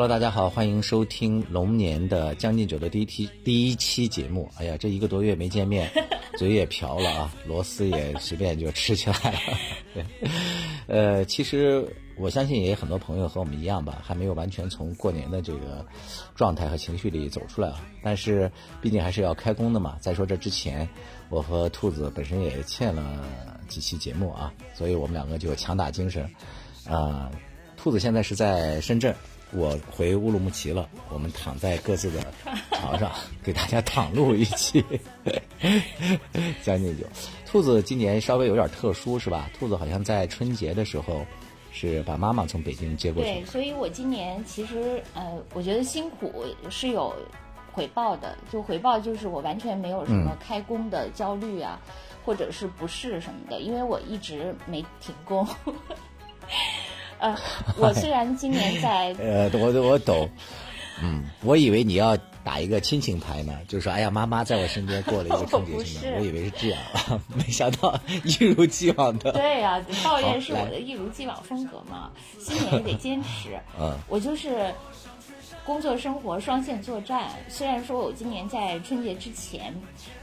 Hello，大家好，欢迎收听龙年的将近酒的第一期第一期节目。哎呀，这一个多月没见面，嘴也瓢了啊，螺丝也随便就吃起来了。对，呃，其实我相信也有很多朋友和我们一样吧，还没有完全从过年的这个状态和情绪里走出来啊。但是毕竟还是要开工的嘛。再说这之前，我和兔子本身也欠了几期节目啊，所以我们两个就强打精神。啊，兔子现在是在深圳。我回乌鲁木齐了，我们躺在各自的床上，给大家躺录一期将进酒。兔子今年稍微有点特殊，是吧？兔子好像在春节的时候是把妈妈从北京接过去。对，所以我今年其实呃，我觉得辛苦是有回报的，就回报就是我完全没有什么开工的焦虑啊，或者是不适什么的，因为我一直没停工。呃，我虽然今年 在呃，我我懂，嗯，我以为你要打一个亲情牌呢，就是说，哎呀，妈妈在我身边过了一个春节，是我以为是这样，没想到一如既往的。对呀，抱怨是我的一如既往风格嘛，新年也得坚持。嗯，我就是工作生活双线作战。虽然说我今年在春节之前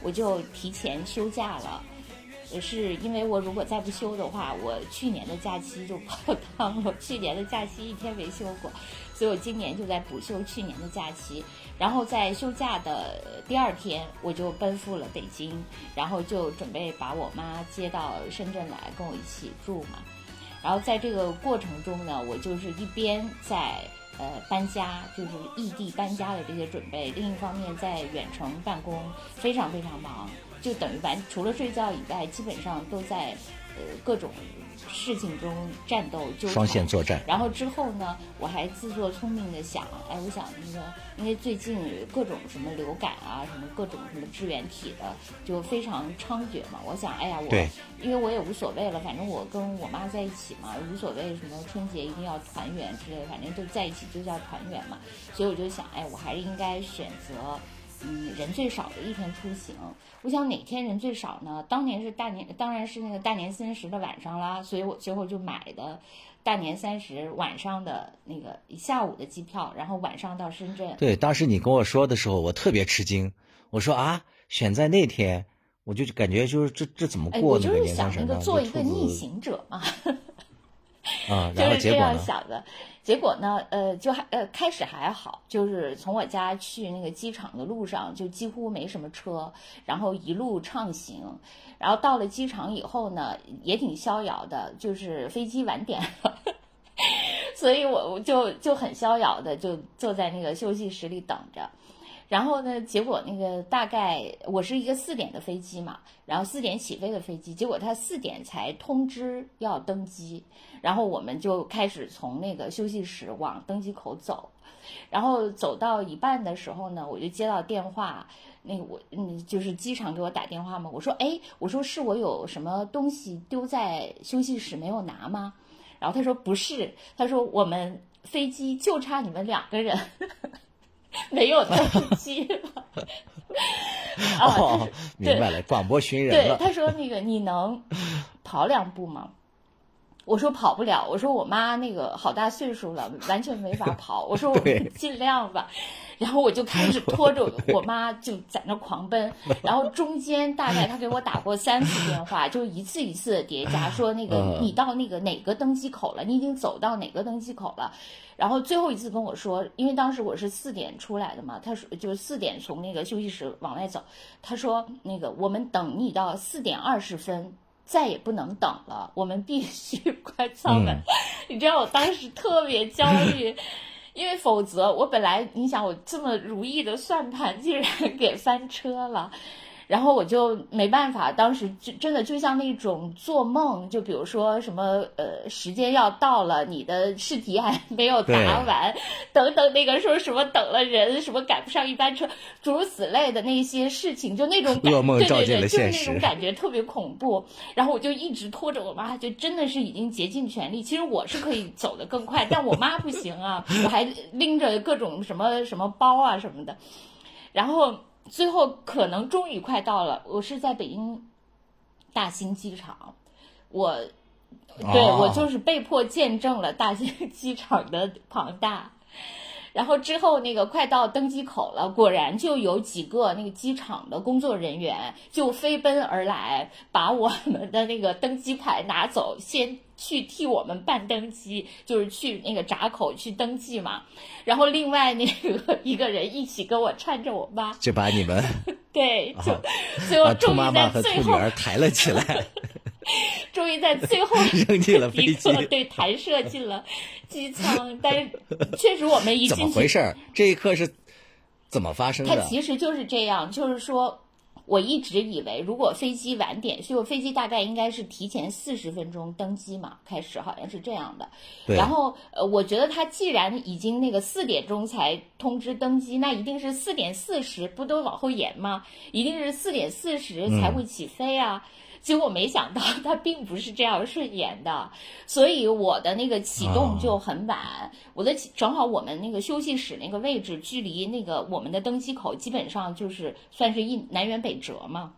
我就提前休假了。是因为我如果再不休的话，我去年的假期就泡汤了。去年的假期一天没休过，所以我今年就在补休去年的假期。然后在休假的第二天，我就奔赴了北京，然后就准备把我妈接到深圳来跟我一起住嘛。然后在这个过程中呢，我就是一边在呃搬家，就是异地搬家的这些准备，另一方面在远程办公，非常非常忙。就等于完，除了睡觉以外，基本上都在呃各种事情中战斗，就双线作战。然后之后呢，我还自作聪明的想，哎，我想那个，因为最近各种什么流感啊，什么各种什么支原体的，就非常猖獗嘛。我想，哎呀，我因为我也无所谓了，反正我跟我妈在一起嘛，无所谓什么春节一定要团圆之类的，反正就在一起就叫团圆嘛。所以我就想，哎，我还是应该选择。嗯，人最少的一天出行，我想哪天人最少呢？当年是大年，当然是那个大年三十的晚上啦，所以我最后就买的大年三十晚上的那个下午的机票，然后晚上到深圳。对，当时你跟我说的时候，我特别吃惊，我说啊，选在那天，我就感觉就是这这怎么过那个年三十呢？做一个逆行者嘛。啊，就是这样想的，结果呢，呃，就还呃开始还好，就是从我家去那个机场的路上就几乎没什么车，然后一路畅行，然后到了机场以后呢，也挺逍遥的，就是飞机晚点了，所以我我就就很逍遥的就坐在那个休息室里等着。然后呢？结果那个大概我是一个四点的飞机嘛，然后四点起飞的飞机，结果他四点才通知要登机，然后我们就开始从那个休息室往登机口走，然后走到一半的时候呢，我就接到电话，那个我嗯就是机场给我打电话嘛，我说哎，我说是我有什么东西丢在休息室没有拿吗？然后他说不是，他说我们飞机就差你们两个人。没有登机了，哦，明白了，广播寻人了。对，他说那个你能跑两步吗？我说跑不了，我说我妈那个好大岁数了，完全没法 跑。我说我们尽量吧。然后我就开始拖着我妈 就在那狂奔，然后中间大概她给我打过三次电话，就一次一次的叠加，说那个你到那个哪个登机口了？你已经走到哪个登机口了？然后最后一次跟我说，因为当时我是四点出来的嘛，他说就是四点从那个休息室往外走，他说那个我们等你到四点二十分，再也不能等了，我们必须 关舱门。你知道我当时特别焦虑。因为否则，我本来你想我这么如意的算盘竟然 给翻车了。然后我就没办法，当时就真的就像那种做梦，就比如说什么呃，时间要到了，你的试题还没有答完，等等那个说什么等了人，什么赶不上一班车，诸如此类的那些事情，就那种噩梦照见了现实，就是那种感觉特别恐怖。然后我就一直拖着我妈，就真的是已经竭尽全力。其实我是可以走得更快，但我妈不行啊，我还拎着各种什么什么包啊什么的，然后。最后可能终于快到了，我是在北京大兴机场，我对我就是被迫见证了大兴机场的庞大。然后之后那个快到登机口了，果然就有几个那个机场的工作人员就飞奔而来，把我们的那个登机牌拿走，先去替我们办登机，就是去那个闸口去登记嘛。然后另外那个一个人一起跟我搀着我妈，就把你们对，就最后终于在最后抬了起来。终于在最后 扔进了飞机，对，弹射进了机舱。但是确实，我们一进去，怎么回事？这一刻是怎么发生的？它其实就是这样，就是说，我一直以为，如果飞机晚点，所以我飞机大概应该是提前四十分钟登机嘛，开始好像是这样的。然后，呃，我觉得他既然已经那个四点钟才通知登机，那一定是四点四十，不都往后延吗？一定是四点四十才会起飞啊。结果没想到，它并不是这样顺延的，所以我的那个启动就很晚。我的正好我们那个休息室那个位置，距离那个我们的登机口基本上就是算是一南辕北辙嘛。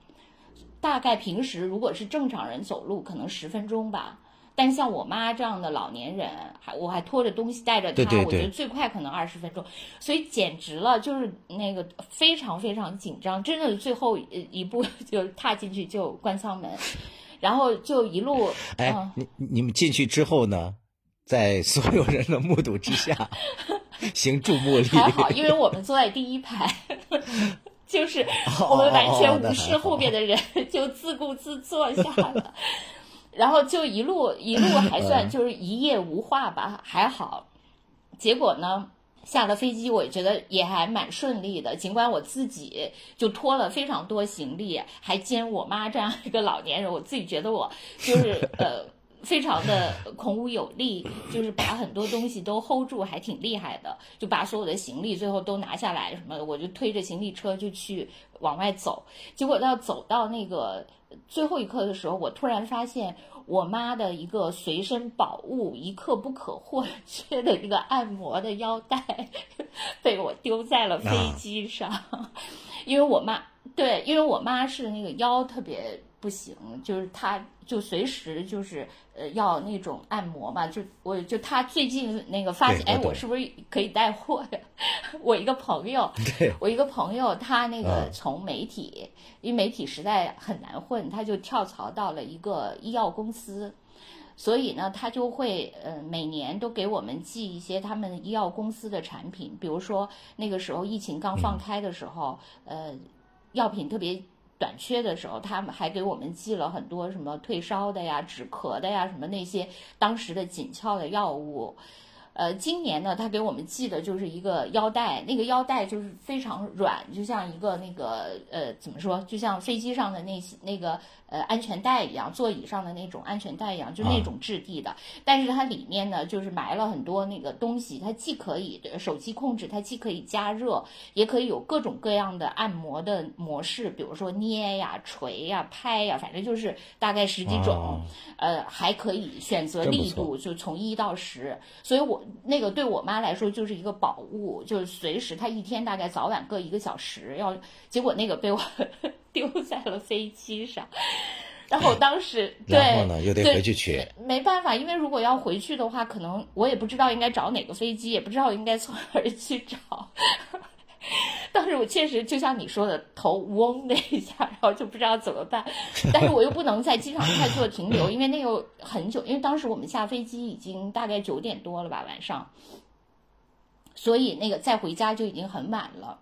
大概平时如果是正常人走路，可能十分钟吧。但像我妈这样的老年人，还我还拖着东西带着她，我觉得最快可能二十分钟，所以简直了，就是那个非常非常紧张，真的最后一步就踏进去就关舱门，然后就一路。哎，你你们进去之后呢，在所有人的目睹之下，行注目礼。还好，因为我们坐在第一排，就是我们完全无视后边的人，就自顾自坐下了。然后就一路 一路还算就是一夜无话吧，还好。结果呢，下了飞机，我觉得也还蛮顺利的。尽管我自己就拖了非常多行李，还兼我妈这样一个老年人，我自己觉得我就是 呃非常的孔武有力，就是把很多东西都 hold 住，还挺厉害的。就把所有的行李最后都拿下来什么的，我就推着行李车就去往外走。结果到走到那个。最后一刻的时候，我突然发现我妈的一个随身宝物，一刻不可或缺的一个按摩的腰带，被我丢在了飞机上。因为我妈对，因为我妈是那个腰特别不行，就是他就随时就是呃要那种按摩嘛。就我就他最近那个发现，哎，我是不是可以带货呀？我一个朋友，我一个朋友，他那个从媒体。因为媒体实在很难混，他就跳槽到了一个医药公司，所以呢，他就会呃每年都给我们寄一些他们医药公司的产品，比如说那个时候疫情刚放开的时候，呃，药品特别短缺的时候，他们还给我们寄了很多什么退烧的呀、止咳的呀，什么那些当时的紧俏的药物。呃，今年呢，他给我们寄的就是一个腰带，那个腰带就是非常软，就像一个那个呃，怎么说，就像飞机上的那些那个。呃，安全带一样，座椅上的那种安全带一样，就那种质地的。但是它里面呢，就是埋了很多那个东西。它既可以手机控制，它既可以加热，也可以有各种各样的按摩的模式，比如说捏呀、捶呀、拍呀，反正就是大概十几种。呃，还可以选择力度，就从一到十。所以我那个对我妈来说就是一个宝物，就是随时她一天大概早晚各一个小时要。结果那个被我。丢在了飞机上，然后我当时然后呢又得回去取，没办法，因为如果要回去的话，可能我也不知道应该找哪个飞机，也不知道应该从哪儿去找。当时我确实就像你说的，头嗡的一下，然后就不知道怎么办。但是我又不能在机场太做停留，因为那又很久，因为当时我们下飞机已经大概九点多了吧晚上，所以那个再回家就已经很晚了。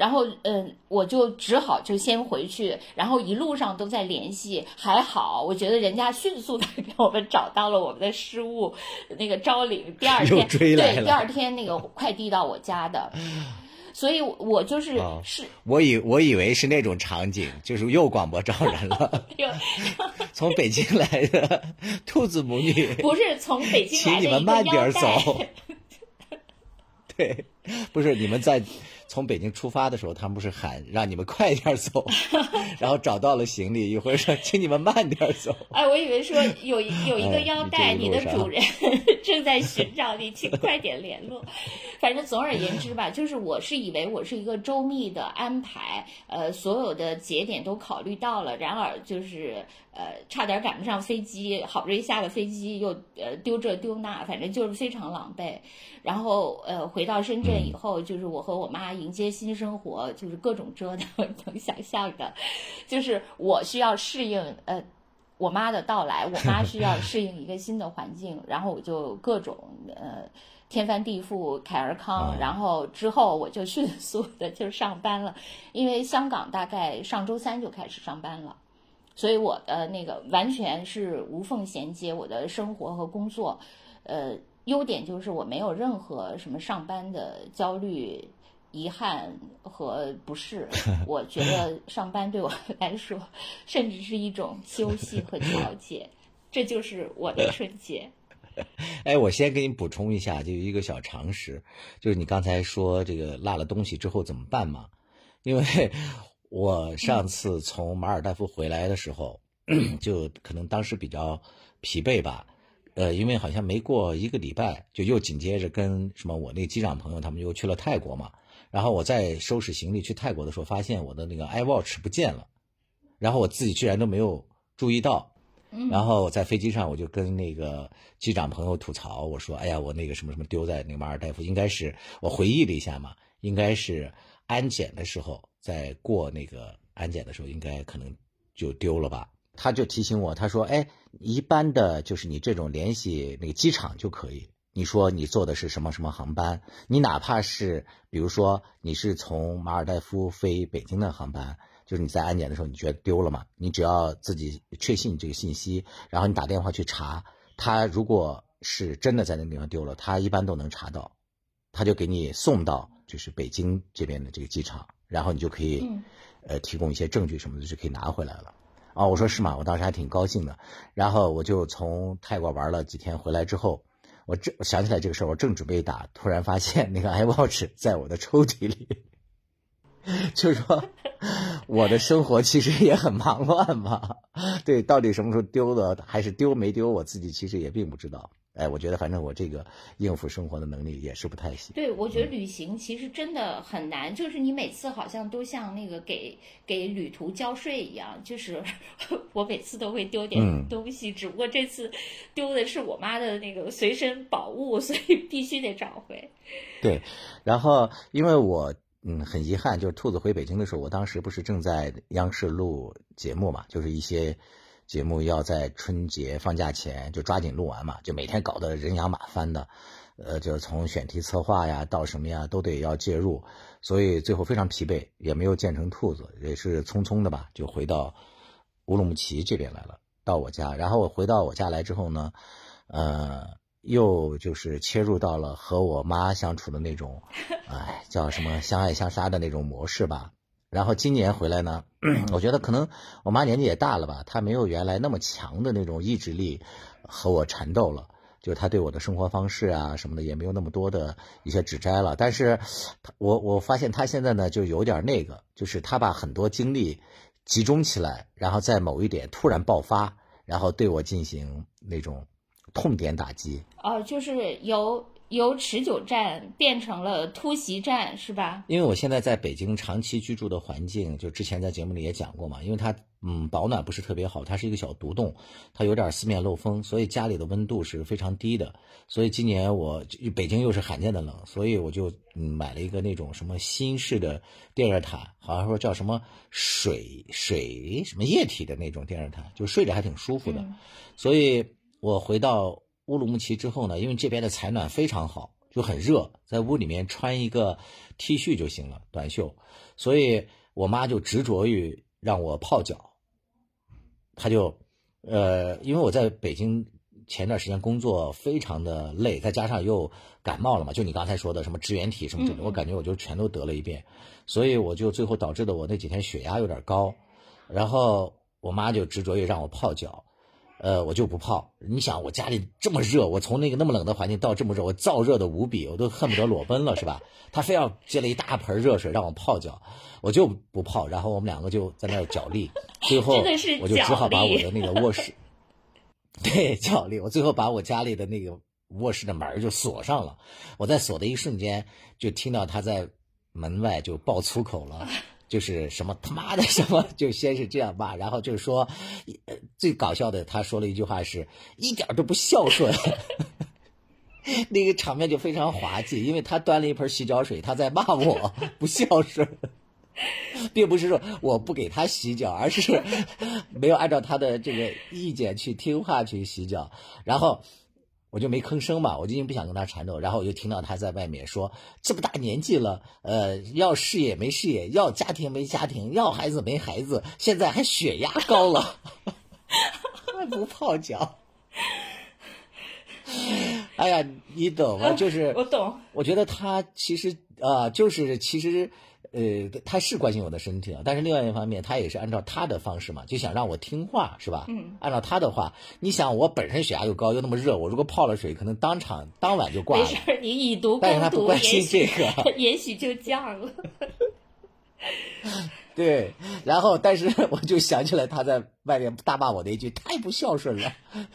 然后，嗯，我就只好就先回去，然后一路上都在联系。还好，我觉得人家迅速的 给我们找到了我们的失物，那个招领。第二天，对，第二天那个快递到我家的，所以我就是是。我以我以为是那种场景，就是又广播招人了。从北京来的兔子母女，不是从北京来的，请你们慢点走。对，不是你们在。从北京出发的时候，他们不是喊让你们快点走，然后找到了行李，一会儿说请你们慢点走。哎，我以为说有 有一个腰带，你的主人 正在寻找你，请快点联络。反正总而言之吧，就是我是以为我是一个周密的安排，呃，所有的节点都考虑到了，然而就是呃，差点赶不上飞机，好不容易下了飞机又呃丢这丢那，反正就是非常狼狈。然后呃，回到深圳以后，就是我和我妈迎接新生活，就是各种折腾，能想象的，就是我需要适应呃我妈的到来，我妈需要适应一个新的环境，然后我就各种呃。天翻地覆，凯尔康，然后之后我就迅速的就上班了，因为香港大概上周三就开始上班了，所以我的那个完全是无缝衔接我的生活和工作，呃，优点就是我没有任何什么上班的焦虑、遗憾和不适，我觉得上班对我来说甚至是一种休息和调节，这就是我的 春节。哎，我先给你补充一下，就一个小常识，就是你刚才说这个落了东西之后怎么办嘛？因为我上次从马尔代夫回来的时候，就可能当时比较疲惫吧，呃，因为好像没过一个礼拜，就又紧接着跟什么我那机长朋友他们又去了泰国嘛，然后我在收拾行李去泰国的时候，发现我的那个 iWatch 不见了，然后我自己居然都没有注意到。然后在飞机上，我就跟那个机长朋友吐槽，我说：“哎呀，我那个什么什么丢在那个马尔代夫，应该是我回忆了一下嘛，应该是安检的时候，在过那个安检的时候，应该可能就丢了吧。”他就提醒我，他说：“哎，一般的就是你这种联系那个机场就可以，你说你坐的是什么什么航班，你哪怕是比如说你是从马尔代夫飞北京的航班。”就是你在安检的时候，你觉得丢了嘛？你只要自己确信这个信息，然后你打电话去查，他如果是真的在那个地方丢了，他一般都能查到，他就给你送到就是北京这边的这个机场，然后你就可以，呃，提供一些证据什么的就可以拿回来了。啊，我说是吗？我当时还挺高兴的。然后我就从泰国玩了几天回来之后，我正想起来这个事儿，我正准备打，突然发现那个 iWatch 在我的抽屉里。就说，我的生活其实也很忙乱嘛。对，到底什么时候丢的，还是丢没丢，我自己其实也并不知道。哎，我觉得反正我这个应付生活的能力也是不太行。对，我觉得旅行其实真的很难，就是你每次好像都像那个给给旅途交税一样，就是 我每次都会丢点东西，只不过这次丢的是我妈的那个随身宝物，所以必须得找回。对，然后因为我。嗯，很遗憾，就是兔子回北京的时候，我当时不是正在央视录节目嘛，就是一些节目要在春节放假前就抓紧录完嘛，就每天搞得人仰马翻的，呃，就从选题策划呀到什么呀都得要介入，所以最后非常疲惫，也没有见成兔子，也是匆匆的吧，就回到乌鲁木齐这边来了，到我家，然后我回到我家来之后呢，呃。又就是切入到了和我妈相处的那种，哎，叫什么相爱相杀的那种模式吧。然后今年回来呢，我觉得可能我妈年纪也大了吧，她没有原来那么强的那种意志力和我缠斗了。就是她对我的生活方式啊什么的也没有那么多的一些指摘了。但是，我我发现她现在呢就有点那个，就是她把很多精力集中起来，然后在某一点突然爆发，然后对我进行那种。痛点打击哦，就是由由持久战变成了突袭战，是吧？因为我现在在北京长期居住的环境，就之前在节目里也讲过嘛，因为它嗯保暖不是特别好，它是一个小独栋，它有点四面漏风，所以家里的温度是非常低的。所以今年我北京又是罕见的冷，所以我就嗯买了一个那种什么新式的电热毯，好像说叫什么水水什么液体的那种电热毯，就睡着还挺舒服的，所以。我回到乌鲁木齐之后呢，因为这边的采暖非常好，就很热，在屋里面穿一个 T 恤就行了，短袖，所以我妈就执着于让我泡脚。她就，呃，因为我在北京前段时间工作非常的累，再加上又感冒了嘛，就你刚才说的什么支原体什么之类的，我感觉我就全都得了一遍，所以我就最后导致的我那几天血压有点高，然后我妈就执着于让我泡脚。呃，我就不泡。你想，我家里这么热，我从那个那么冷的环境到这么热，我燥热的无比，我都恨不得裸奔了，是吧？他非要接了一大盆热水让我泡脚，我就不泡。然后我们两个就在那儿角力，最后我就只好把我的那个卧室，对，角力。我最后把我家里的那个卧室的门就锁上了。我在锁的一瞬间，就听到他在门外就爆粗口了。就是什么他妈的什么，就先是这样骂，然后就是说，最搞笑的，他说了一句话是一点都不孝顺，那个场面就非常滑稽，因为他端了一盆洗脚水，他在骂我不孝顺，并不是说我不给他洗脚，而是没有按照他的这个意见去听话去洗脚，然后。我就没吭声嘛，我就不想跟他缠斗，然后我就听到他在外面说：“这么大年纪了，呃，要事业没事业，要家庭没家庭，要孩子没孩子，现在还血压高了，还不泡脚。”哎呀，你懂吗？就是 我懂。我觉得他其实啊，就是其实。呃，他是关心我的身体啊，但是另外一方面，他也是按照他的方式嘛，就想让我听话，是吧？嗯。按照他的话，你想我本身血压又高又那么热，我如果泡了水，可能当场当晚就挂了。没事，你以毒攻毒，但是他不关心这个，也许 就降了。对，然后但是我就想起来他在外面大骂我的一句：“太不孝顺了。”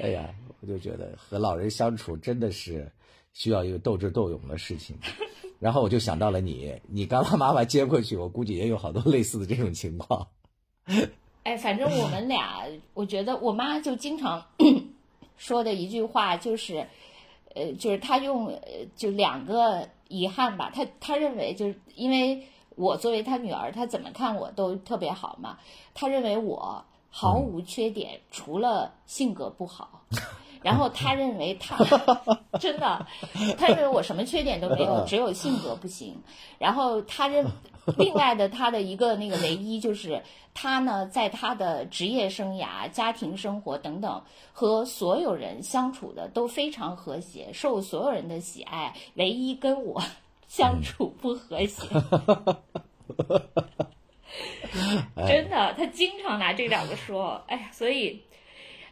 哎呀，我就觉得和老人相处真的是需要一个斗智斗勇的事情。然后我就想到了你，你刚刚妈妈接过去，我估计也有好多类似的这种情况。哎，反正我们俩，我觉得我妈就经常 说的一句话就是，呃，就是她用就两个遗憾吧，她她认为就是因为我作为她女儿，她怎么看我都特别好嘛，她认为我毫无缺点，除了性格不好。然后他认为他 真的，他认为我什么缺点都没有，只有性格不行。然后他认另外的他的一个那个唯一就是他呢，在他的职业生涯、家庭生活等等和所有人相处的都非常和谐，受所有人的喜爱。唯一跟我相处不和谐，真的，他经常拿这两个说。哎呀，所以。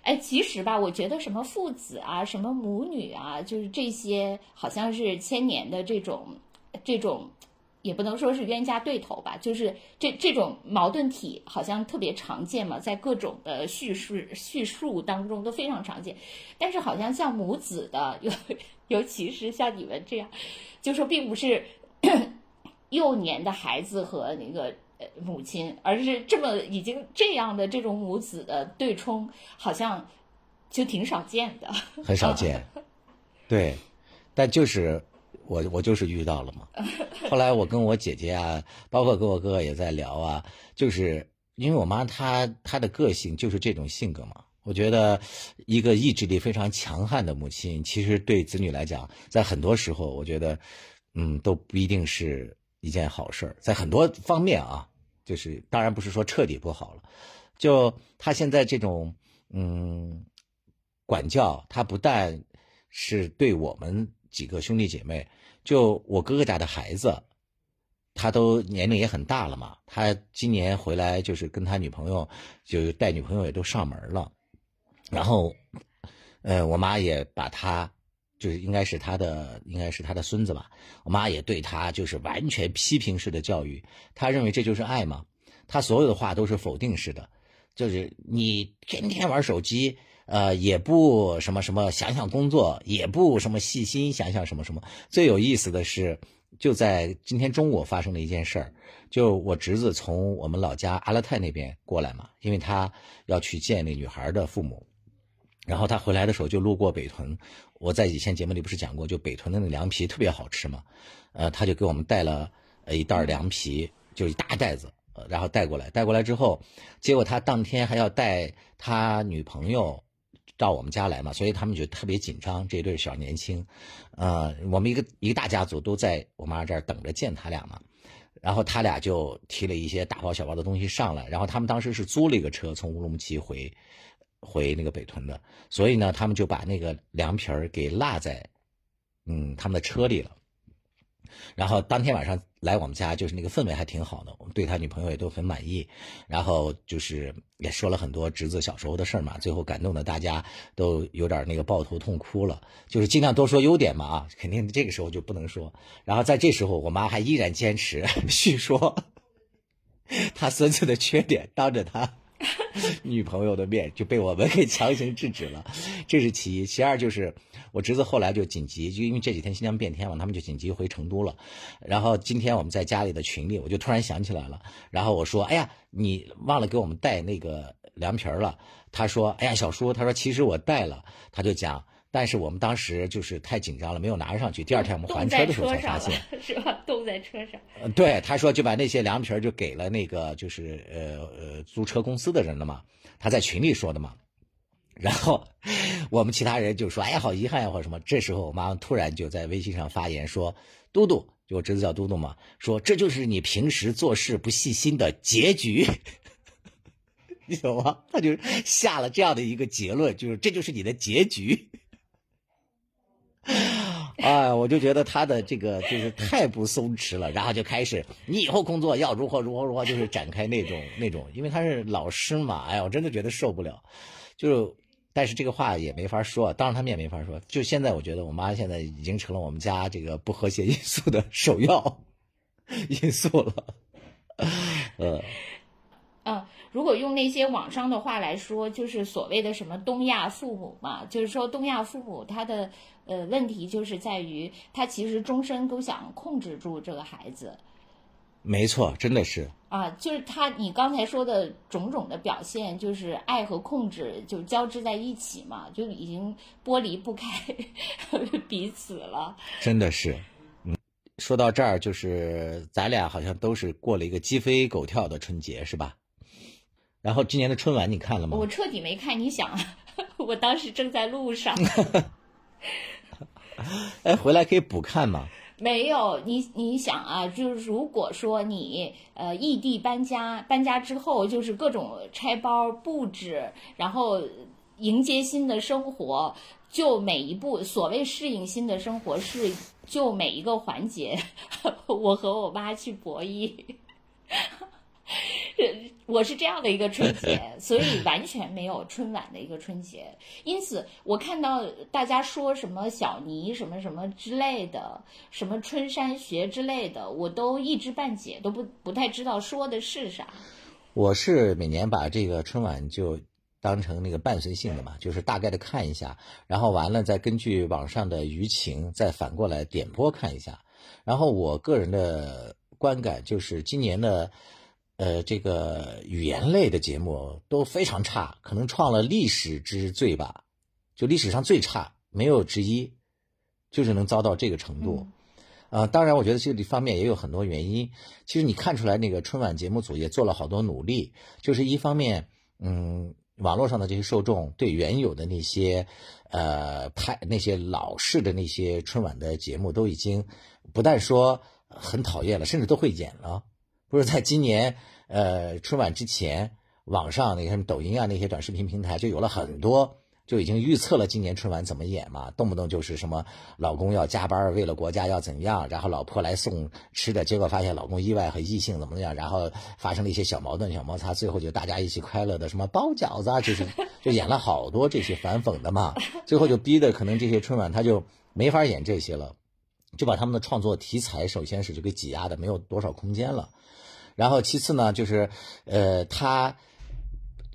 哎，其实吧，我觉得什么父子啊，什么母女啊，就是这些，好像是千年的这种，这种，也不能说是冤家对头吧，就是这这种矛盾体，好像特别常见嘛，在各种的叙述叙述当中都非常常见。但是好像像母子的，尤尤其是像你们这样，就说并不是 幼年的孩子和那个。母亲，而是这么已经这样的这种母子的对冲，好像就挺少见的，很少见。对，但就是我我就是遇到了嘛。后来我跟我姐姐啊，包括跟我哥哥也在聊啊，就是因为我妈她她的个性就是这种性格嘛。我觉得一个意志力非常强悍的母亲，其实对子女来讲，在很多时候，我觉得嗯都不一定是。一件好事儿，在很多方面啊，就是当然不是说彻底不好了。就他现在这种嗯管教，他不但是对我们几个兄弟姐妹，就我哥哥家的孩子，他都年龄也很大了嘛。他今年回来就是跟他女朋友，就带女朋友也都上门了。然后，呃，我妈也把他。就是应该是他的，应该是他的孙子吧。我妈也对他就是完全批评式的教育，他认为这就是爱嘛。他所有的话都是否定式的，就是你天天玩手机，呃，也不什么什么想想工作，也不什么细心想想什么什么。最有意思的是，就在今天中午发生了一件事儿，就我侄子从我们老家阿勒泰那边过来嘛，因为他要去见那女孩的父母。然后他回来的时候就路过北屯，我在以前节目里不是讲过，就北屯的那凉皮特别好吃嘛，呃，他就给我们带了一袋凉皮，就一大袋子，然后带过来，带过来之后，结果他当天还要带他女朋友到我们家来嘛，所以他们就特别紧张，这对小年轻，呃，我们一个一个大家族都在我妈这儿等着见他俩嘛，然后他俩就提了一些大包小包的东西上来，然后他们当时是租了一个车从乌鲁木齐回。回那个北屯的，所以呢，他们就把那个凉皮儿给落在，嗯，他们的车里了。然后当天晚上来我们家，就是那个氛围还挺好的，我们对他女朋友也都很满意。然后就是也说了很多侄子小时候的事儿嘛，最后感动的大家都有点那个抱头痛哭了。就是尽量多说优点嘛啊，肯定这个时候就不能说。然后在这时候，我妈还依然坚持 叙说 他孙子的缺点，当着他。女朋友的面就被我们给强行制止了，这是其一。其二就是我侄子后来就紧急，就因为这几天新疆变天嘛，他们就紧急回成都了。然后今天我们在家里的群里，我就突然想起来了。然后我说：“哎呀，你忘了给我们带那个凉皮了。”他说：“哎呀，小叔，他说其实我带了。”他就讲。但是我们当时就是太紧张了，没有拿上去。第二天我们还车的时候才发现，是吧？冻在车上。呃，对，他说就把那些凉皮儿就给了那个就是呃呃租车公司的人了嘛。他在群里说的嘛。然后我们其他人就说：“哎呀，好遗憾呀，或者什么。”这时候我妈突然就在微信上发言说：“嘟嘟，就我侄子叫嘟嘟嘛，说这就是你平时做事不细心的结局。”你懂吗？他就下了这样的一个结论，就是这就是你的结局。哎，我就觉得他的这个就是太不松弛了，然后就开始你以后工作要如何如何如何，就是展开那种那种，因为他是老师嘛，哎呀，我真的觉得受不了。就但是这个话也没法说，当着他面没法说。就现在我觉得我妈现在已经成了我们家这个不和谐 因素的首要因素了。呃，嗯。如果用那些网上的话来说，就是所谓的什么东亚父母嘛，就是说东亚父母他的呃问题就是在于他其实终身都想控制住这个孩子。没错，真的是啊，就是他你刚才说的种种的表现，就是爱和控制就交织在一起嘛，就已经剥离不开 彼此了。真的是，嗯，说到这儿，就是咱俩好像都是过了一个鸡飞狗跳的春节，是吧？然后今年的春晚你看了吗？我彻底没看。你想，我当时正在路上。哎，回来可以补看吗？没有，你你想啊，就是如果说你呃异地搬家，搬家之后就是各种拆包布置，然后迎接新的生活，就每一步所谓适应新的生活，是就每一个环节，我和我妈去博弈。我是这样的一个春节，所以完全没有春晚的一个春节。因此，我看到大家说什么小尼什么什么之类的，什么春山学之类的，我都一知半解，都不不太知道说的是啥。我是每年把这个春晚就当成那个伴随性的嘛，就是大概的看一下，然后完了再根据网上的舆情再反过来点播看一下。然后我个人的观感就是今年的。呃，这个语言类的节目都非常差，可能创了历史之最吧，就历史上最差，没有之一，就是能遭到这个程度。啊，当然，我觉得这个方面也有很多原因。其实你看出来，那个春晚节目组也做了好多努力，就是一方面，嗯，网络上的这些受众对原有的那些，呃，拍那些老式的那些春晚的节目都已经不但说很讨厌了，甚至都会演了。不是在今年，呃，春晚之前，网上那些什么抖音啊，那些短视频平台就有了很多，就已经预测了今年春晚怎么演嘛，动不动就是什么老公要加班，为了国家要怎样，然后老婆来送吃的，结果发现老公意外和异性怎么样，然后发生了一些小矛盾、小摩擦，最后就大家一起快乐的什么包饺子啊，就是 就演了好多这些反讽的嘛，最后就逼的可能这些春晚他就没法演这些了，就把他们的创作题材首先是就给挤压的没有多少空间了。然后其次呢，就是，呃，他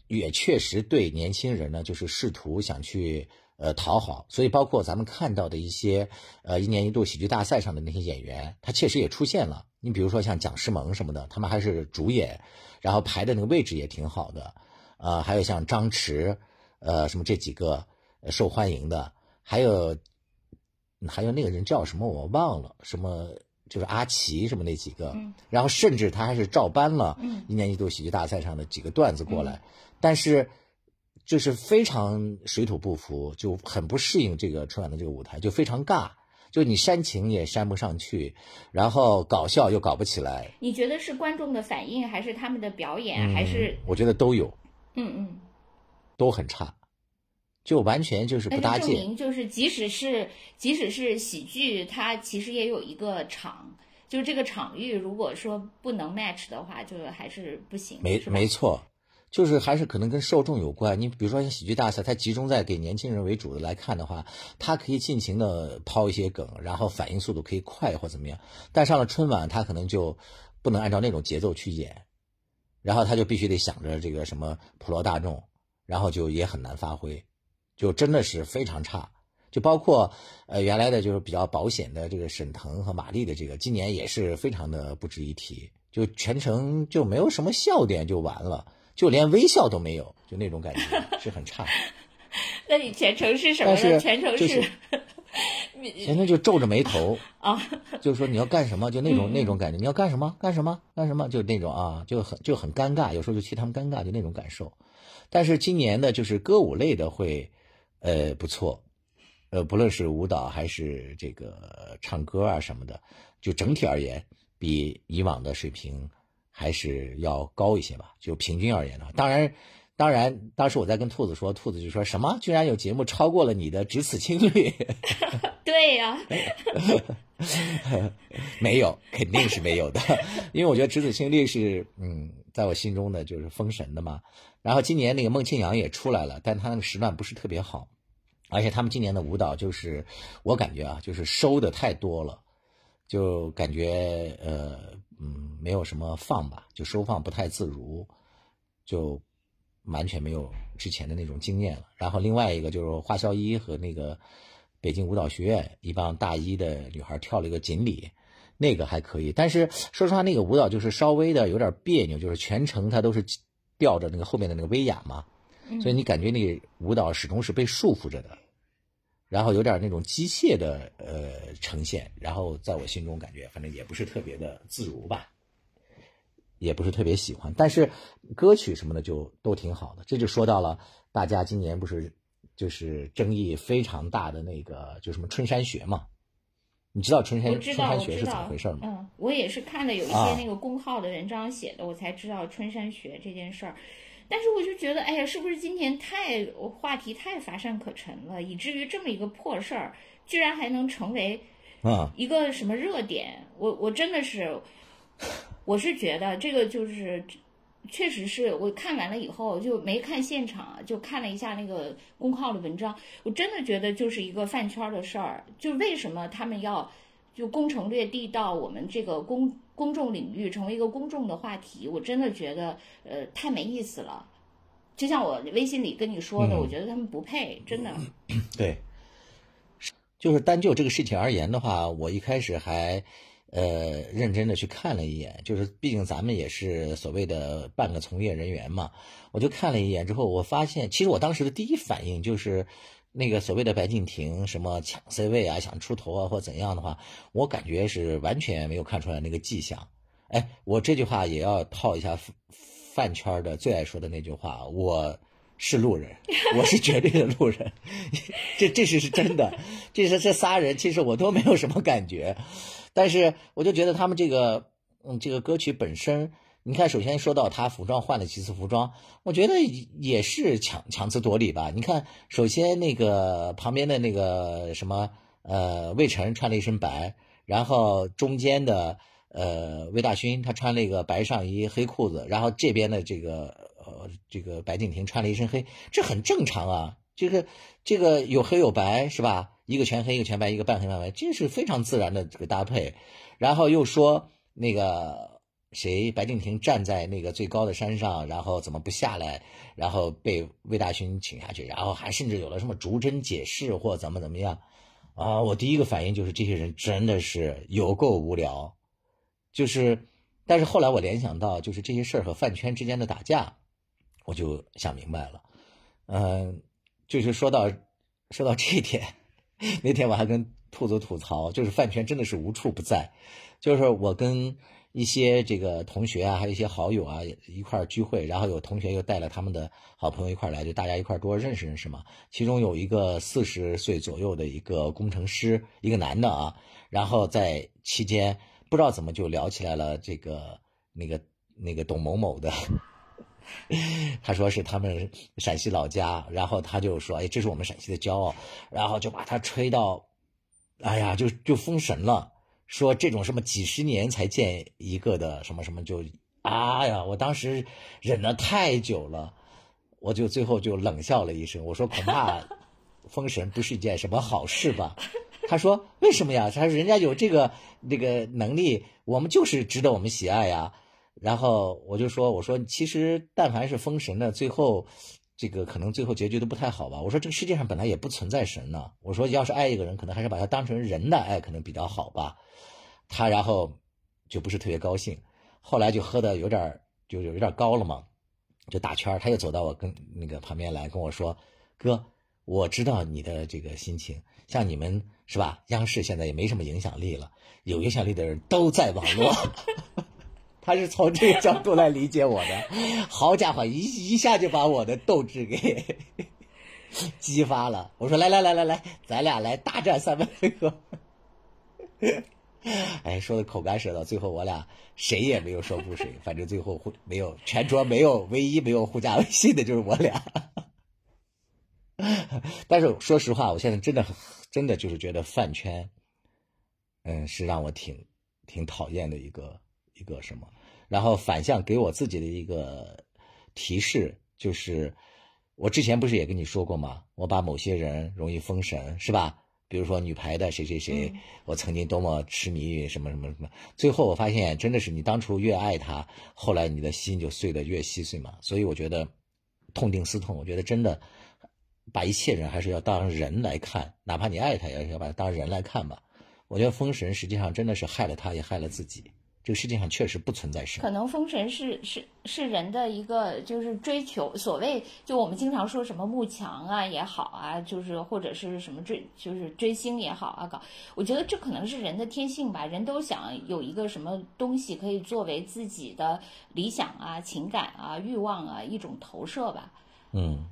也确实对年轻人呢，就是试图想去呃讨好，所以包括咱们看到的一些呃一年一度喜剧大赛上的那些演员，他确实也出现了。你比如说像蒋诗萌什么的，他们还是主演，然后排的那个位置也挺好的。呃，还有像张弛，呃，什么这几个受欢迎的，还有还有那个人叫什么我忘了，什么。就是阿奇什么那几个，然后甚至他还是照搬了一年一度喜剧大赛上的几个段子过来，但是就是非常水土不服，就很不适应这个春晚的这个舞台，就非常尬，就你煽情也煽不上去，然后搞笑又搞不起来。你觉得是观众的反应，还是他们的表演，还是？我觉得都有。嗯嗯，都很差。就完全就是不搭界。证明就是即使是即使是喜剧，它其实也有一个场，就是这个场域，如果说不能 match 的话，就还是不行。没没错。就是还是可能跟受众有关。你比如说像喜剧大赛，它集中在给年轻人为主的来看的话，它可以尽情的抛一些梗，然后反应速度可以快或怎么样。但上了春晚，它可能就不能按照那种节奏去演，然后他就必须得想着这个什么普罗大众，然后就也很难发挥，就真的是非常差。就包括呃原来的就是比较保险的这个沈腾和马丽的这个，今年也是非常的不值一提，就全程就没有什么笑点就完了。就连微笑都没有，就那种感觉是很差。那你全程是什么呢？全程是，全程就皱着眉头啊，就是说你要干什么，就那种那种感觉，你要干什么干什么干什么，就那种啊，就很就很尴尬，有时候就替他们尴尬，就那种感受。但是今年的就是歌舞类的会，呃不错，呃不论是舞蹈还是这个唱歌啊什么的，就整体而言比以往的水平。还是要高一些吧，就平均而言的话，当然，当然，当时我在跟兔子说，兔子就说什么，居然有节目超过了你的只此青绿，对呀，没有，肯定是没有的，因为我觉得只此青绿是，嗯，在我心中的就是封神的嘛。然后今年那个孟庆阳也出来了，但他那个时段不是特别好，而且他们今年的舞蹈就是我感觉啊，就是收的太多了，就感觉呃。嗯，没有什么放吧，就收放不太自如，就完全没有之前的那种经验了。然后另外一个就是花销一和那个北京舞蹈学院一帮大一的女孩跳了一个锦鲤，那个还可以。但是说实话，那个舞蹈就是稍微的有点别扭，就是全程它都是吊着那个后面的那个威亚嘛，所以你感觉那个舞蹈始终是被束缚着的。然后有点那种机械的呃呈现，然后在我心中感觉反正也不是特别的自如吧，也不是特别喜欢。但是歌曲什么的就都挺好的，这就说到了大家今年不是就是争议非常大的那个就什么春山学嘛？你知道春山春山学是怎么回事吗？嗯，我也是看了有一些那个公号的文章写的，我才知道春山学这件事儿。但是我就觉得，哎呀，是不是今年太话题太乏善可陈了，以至于这么一个破事儿，居然还能成为啊一个什么热点？我我真的是，我是觉得这个就是，确实是我看完了以后就没看现场，就看了一下那个公号的文章，我真的觉得就是一个饭圈的事儿。就为什么他们要就攻城略地到我们这个公？公众领域成为一个公众的话题，我真的觉得呃太没意思了。就像我微信里跟你说的，我觉得他们不配，真的。对，就是单就这个事情而言的话，我一开始还呃认真的去看了一眼，就是毕竟咱们也是所谓的半个从业人员嘛，我就看了一眼之后，我发现其实我当时的第一反应就是。那个所谓的白敬亭什么抢 C 位啊，想出头啊，或怎样的话，我感觉是完全没有看出来那个迹象。哎，我这句话也要套一下饭圈的最爱说的那句话：我是路人，我是绝对的路人。这这是是真的。这是这仨人，其实我都没有什么感觉，但是我就觉得他们这个，嗯，这个歌曲本身。你看，首先说到他服装换了几次服装，我觉得也是强强词夺理吧。你看，首先那个旁边的那个什么呃魏晨穿了一身白，然后中间的呃魏大勋他穿了一个白上衣黑裤子，然后这边的这个这个白敬亭穿了一身黑，这很正常啊。这个这个有黑有白是吧？一个全黑一个全白，一个半黑半白，这是非常自然的这个搭配。然后又说那个。谁？白敬亭站在那个最高的山上，然后怎么不下来？然后被魏大勋请下去，然后还甚至有了什么逐帧解释或怎么怎么样？啊！我第一个反应就是这些人真的是有够无聊。就是，但是后来我联想到，就是这些事儿和饭圈之间的打架，我就想明白了。嗯，就是说到说到这一点，那天我还跟兔子吐槽，就是饭圈真的是无处不在。就是我跟。一些这个同学啊，还有一些好友啊，一块聚会，然后有同学又带了他们的好朋友一块来，就大家一块多认识认识嘛。其中有一个四十岁左右的一个工程师，一个男的啊，然后在期间不知道怎么就聊起来了这个那个那个董某某的 他说是他们陕西老家，然后他就说，哎，这是我们陕西的骄傲，然后就把他吹到，哎呀，就就封神了，说这种什么几十年才见一个的什么什么就，啊呀，我当时忍了太久了，我就最后就冷笑了一声，我说恐怕 封神不是一件什么好事吧。他说为什么呀？他说人家有这个那个能力，我们就是值得我们喜爱呀。然后我就说：“我说其实但凡是封神的，最后这个可能最后结局都不太好吧。我说这个世界上本来也不存在神呢。我说要是爱一个人，可能还是把他当成人的爱，可能比较好吧。他然后就不是特别高兴，后来就喝的有点就有点高了嘛，就打圈他又走到我跟那个旁边来跟我说：哥，我知道你的这个心情，像你们是吧？央视现在也没什么影响力了，有影响力的人都在网络。”他是从这个角度来理解我的，好家伙，一一下就把我的斗志给 激发了。我说来来来来来，咱俩来大战三百回合。哎，说的口干舌燥，最后我俩谁也没有说服谁，反正最后互没有全桌没有唯一没有互加微信的就是我俩。但是说实话，我现在真的真的就是觉得饭圈，嗯，是让我挺挺讨厌的一个。一个什么，然后反向给我自己的一个提示，就是我之前不是也跟你说过吗？我把某些人容易封神，是吧？比如说女排的谁谁谁，我曾经多么痴迷于什么什么什么，最后我发现真的是你当初越爱他，后来你的心就碎得越稀碎嘛。所以我觉得痛定思痛，我觉得真的把一切人还是要当人来看，哪怕你爱他，也要把他当人来看吧。我觉得封神实际上真的是害了他，也害了自己。这个世界上确实不存在神，可能封神是是是人的一个就是追求，所谓就我们经常说什么慕强啊也好啊，就是或者是什么追就是追星也好啊，搞，我觉得这可能是人的天性吧，人都想有一个什么东西可以作为自己的理想啊、情感啊、欲望啊一种投射吧，嗯。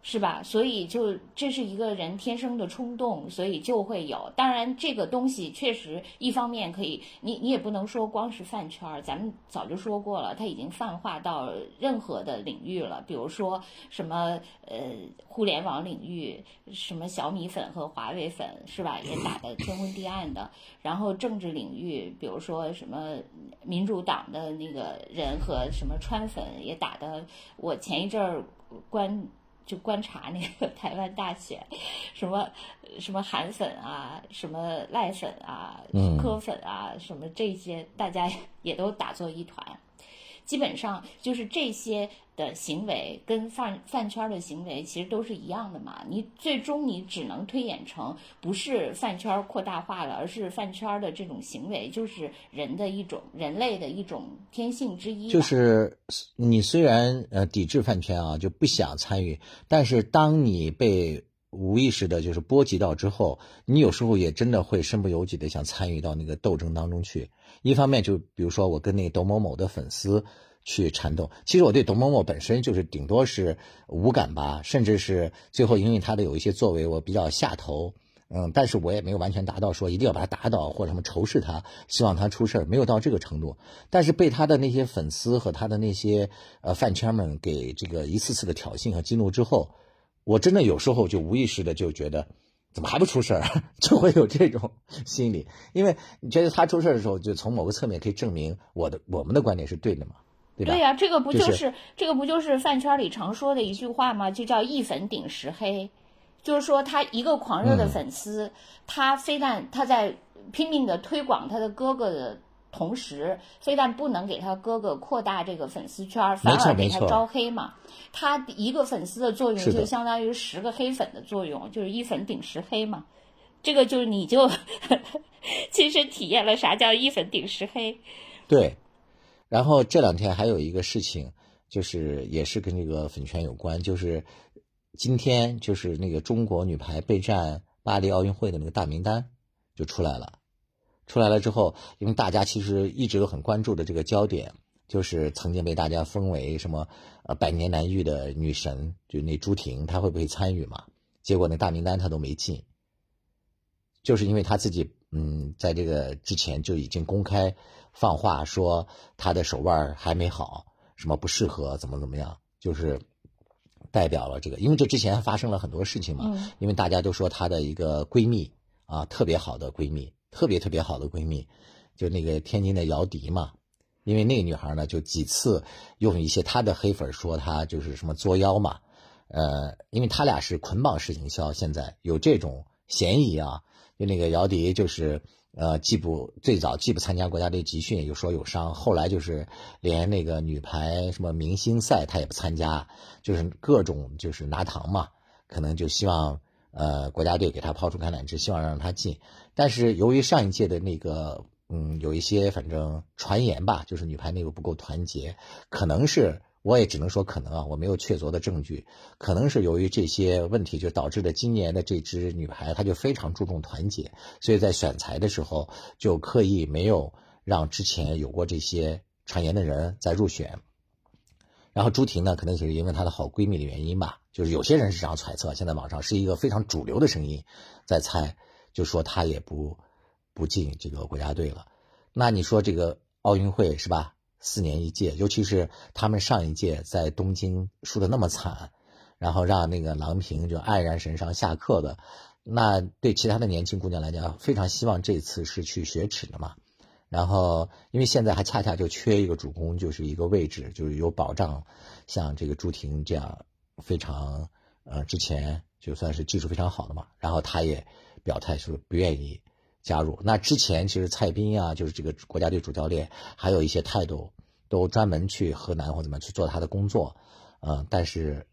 是吧？所以就这是一个人天生的冲动，所以就会有。当然，这个东西确实一方面可以，你你也不能说光是饭圈儿，咱们早就说过了，它已经泛化到任何的领域了。比如说什么呃，互联网领域，什么小米粉和华为粉，是吧？也打得天昏地暗的。然后政治领域，比如说什么民主党的那个人和什么川粉也打得，我前一阵儿关。就观察那个台湾大选，什么什么韩粉啊，什么赖粉啊，柯粉啊，什么这些，大家也都打作一团。基本上就是这些的行为跟饭饭圈的行为其实都是一样的嘛。你最终你只能推演成不是饭圈扩大化了，而是饭圈的这种行为就是人的一种人类的一种天性之一。就是你虽然呃抵制饭圈啊，就不想参与，但是当你被无意识的就是波及到之后，你有时候也真的会身不由己的想参与到那个斗争当中去。一方面就比如说我跟那个董某某的粉丝去缠斗，其实我对董某某本身就是顶多是无感吧，甚至是最后因为他的有一些作为我比较下头，嗯，但是我也没有完全达到说一定要把他打倒或者什么仇视他，希望他出事儿，没有到这个程度。但是被他的那些粉丝和他的那些呃饭圈们给这个一次次的挑衅和激怒之后，我真的有时候就无意识的就觉得。怎么还不出事儿？就会有这种心理，因为你觉得他出事儿的时候，就从某个侧面可以证明我的我们的观点是对的嘛？对吧？对呀，这个不就是这个不就是饭圈里常说的一句话吗？就叫一粉顶十黑，就是说他一个狂热的粉丝，他非但他在拼命的推广他的哥哥的。同时，非但不能给他哥哥扩大这个粉丝圈，反而给他招黑嘛。他一个粉丝的作用就相当于十个黑粉的作用，就是一粉顶十黑嘛。这个就是你就 亲身体验了啥叫一粉顶十黑。对。然后这两天还有一个事情，就是也是跟这个粉圈有关，就是今天就是那个中国女排备战巴黎奥运会的那个大名单就出来了。出来了之后，因为大家其实一直都很关注的这个焦点，就是曾经被大家封为什么呃百年难遇的女神，就那朱婷，她会不会参与嘛？结果那大名单她都没进，就是因为她自己嗯在这个之前就已经公开放话说她的手腕还没好，什么不适合，怎么怎么样，就是代表了这个，因为这之前发生了很多事情嘛，因为大家都说她的一个闺蜜啊，特别好的闺蜜，特别特别好的闺蜜，就那个天津的姚笛嘛。因为那个女孩呢，就几次用一些她的黑粉说她就是什么作妖嘛，呃，因为她俩是捆绑式营销，现在有这种嫌疑啊。就那个姚笛，就是呃，既不最早既不参加国家队集训，又说有伤，后来就是连那个女排什么明星赛她也不参加，就是各种就是拿糖嘛，可能就希望呃国家队给她抛出橄榄枝，希望让她进。但是由于上一届的那个。嗯，有一些反正传言吧，就是女排内部不够团结，可能是我也只能说可能啊，我没有确凿的证据，可能是由于这些问题，就导致的今年的这支女排，她就非常注重团结，所以在选材的时候就刻意没有让之前有过这些传言的人再入选。然后朱婷呢，可能就是因为她的好闺蜜的原因吧，就是有些人是这样揣测，现在网上是一个非常主流的声音在猜，就说她也不。不进这个国家队了，那你说这个奥运会是吧？四年一届，尤其是他们上一届在东京输的那么惨，然后让那个郎平就黯然神伤下课的，那对其他的年轻姑娘来讲，非常希望这次是去雪耻的嘛。然后因为现在还恰恰就缺一个主攻，就是一个位置，就是有保障，像这个朱婷这样非常呃之前就算是技术非常好的嘛，然后她也表态说不愿意。加入那之前，其实蔡斌啊，就是这个国家队主教练，还有一些态度，都专门去河南或怎么去做他的工作，嗯，但是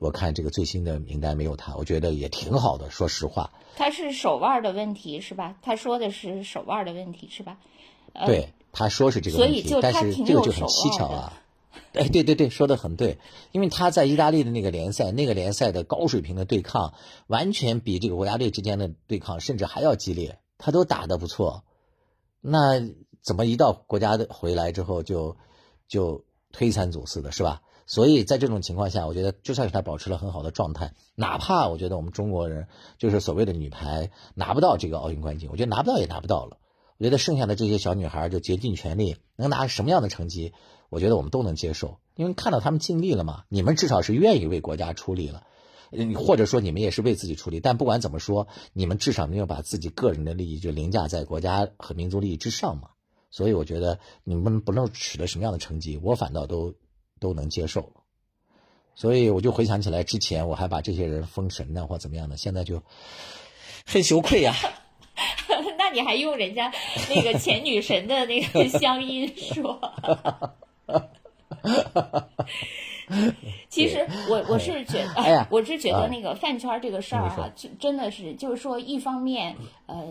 我看这个最新的名单没有他，我觉得也挺好的，说实话。他是手腕的问题是吧？他说的是手腕的问题是吧？对，他说是这个问题，但是这个就很蹊跷啊。哎，对对对，说的很对，因为他在意大利的那个联赛，那个联赛的高水平的对抗，完全比这个国家队之间的对抗甚至还要激烈，他都打得不错，那怎么一到国家的回来之后就就推三阻四的，是吧？所以在这种情况下，我觉得就算是他保持了很好的状态，哪怕我觉得我们中国人就是所谓的女排拿不到这个奥运冠军，我觉得拿不到也拿不到了，我觉得剩下的这些小女孩就竭尽全力，能拿什么样的成绩？我觉得我们都能接受，因为看到他们尽力了嘛。你们至少是愿意为国家出力了，或者说你们也是为自己出力。但不管怎么说，你们至少没有把自己个人的利益就凌驾在国家和民族利益之上嘛。所以我觉得你们不论取得什么样的成绩，我反倒都都能接受。所以我就回想起来之前我还把这些人封神呢，或怎么样的，现在就很羞愧呀。那你还用人家那个前女神的那个 乡音说？其实我我是觉得，我是觉得那个饭圈这个事儿啊，就真的是就是说，一方面呃。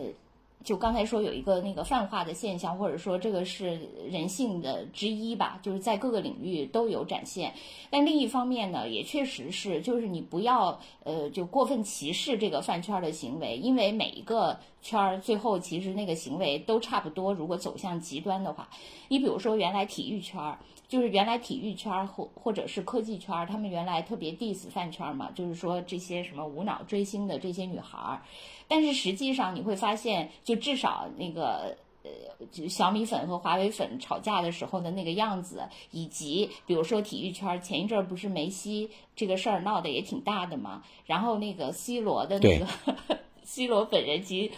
就刚才说有一个那个泛化的现象，或者说这个是人性的之一吧，就是在各个领域都有展现。但另一方面呢，也确实是，就是你不要呃就过分歧视这个饭圈的行为，因为每一个圈儿最后其实那个行为都差不多。如果走向极端的话，你比如说原来体育圈儿。就是原来体育圈儿或或者是科技圈儿，他们原来特别 diss 饭圈嘛，就是说这些什么无脑追星的这些女孩儿，但是实际上你会发现，就至少那个呃，就小米粉和华为粉吵架的时候的那个样子，以及比如说体育圈前一阵儿不是梅西这个事儿闹得也挺大的嘛，然后那个 C 罗的那个 C 罗本人及。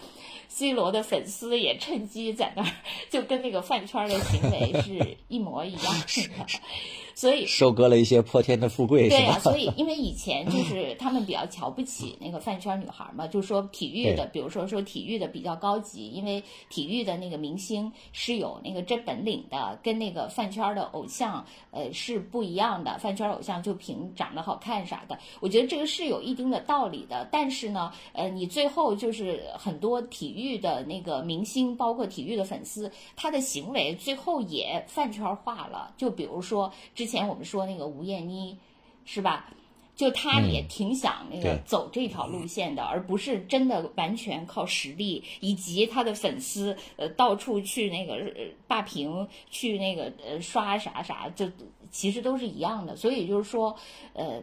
C 罗的粉丝也趁机在那儿，就跟那个饭圈的行为是一模一样的。所以收割了一些破天的富贵，对呀。所以因为以前就 是他们比较瞧不起那个饭圈女孩嘛，就是说体育的，比如说说体育的比较高级，因为体育的那个明星是有那个真本领的，跟那个饭圈的偶像呃是不一样的。饭圈偶像就凭长得好看啥的，我觉得这个是有一定的道理的。但是呢，呃，你最后就是很多体育的那个明星，包括体育的粉丝，他的行为最后也饭圈化了。就比如说之。之前我们说那个吴艳妮，是吧？就她也挺想那个走这条路线的，而不是真的完全靠实力，以及她的粉丝呃到处去那个霸屏，去那个呃刷啥啥，就其实都是一样的。所以就是说，呃，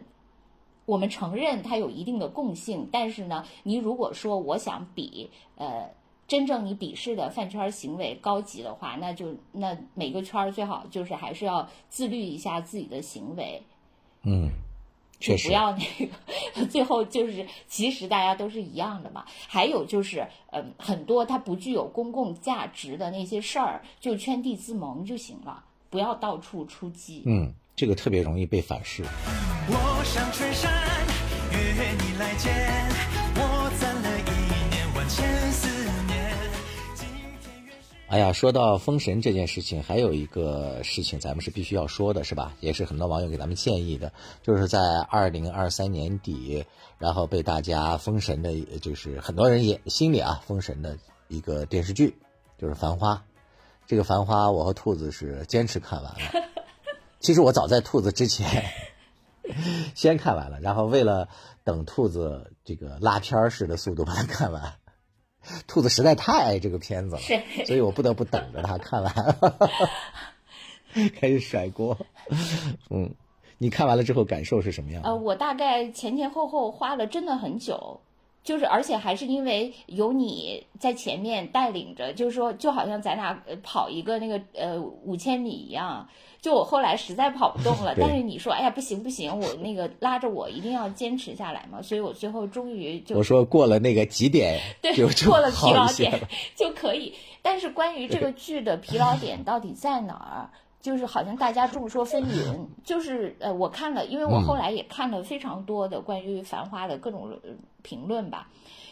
我们承认它有一定的共性，但是呢，你如果说我想比呃。真正你鄙视的饭圈行为高级的话，那就那每个圈儿最好就是还是要自律一下自己的行为。嗯，确实不要那个，最后就是其实大家都是一样的嘛。还有就是，嗯，很多它不具有公共价值的那些事儿，就圈地自萌就行了，不要到处出击。嗯，这个特别容易被反噬。我上春山，约你来见，我哎呀，说到封神这件事情，还有一个事情咱们是必须要说的，是吧？也是很多网友给咱们建议的，就是在二零二三年底，然后被大家封神的，就是很多人也心里啊封神的一个电视剧，就是《繁花》。这个《繁花》，我和兔子是坚持看完了。其实我早在兔子之前先看完了，然后为了等兔子这个拉片儿式的速度把它看完。兔子实在太爱这个片子了，是 所以我不得不等着他看完，开始甩锅。嗯，你看完了之后感受是什么样的？呃，我大概前前后后花了真的很久，就是而且还是因为有你在前面带领着，就是说就好像咱俩呃跑一个那个呃五千米一样。就我后来实在跑不动了，但是你说哎呀不行不行，我那个拉着我一定要坚持下来嘛，所以我最后终于就我说过了那个几点 对过了疲劳点。就可以。但是关于这个剧的疲劳点到底在哪儿？就是好像大家众说纷纭，就是呃，我看了，因为我后来也看了非常多的关于《繁花》的各种呃评论吧，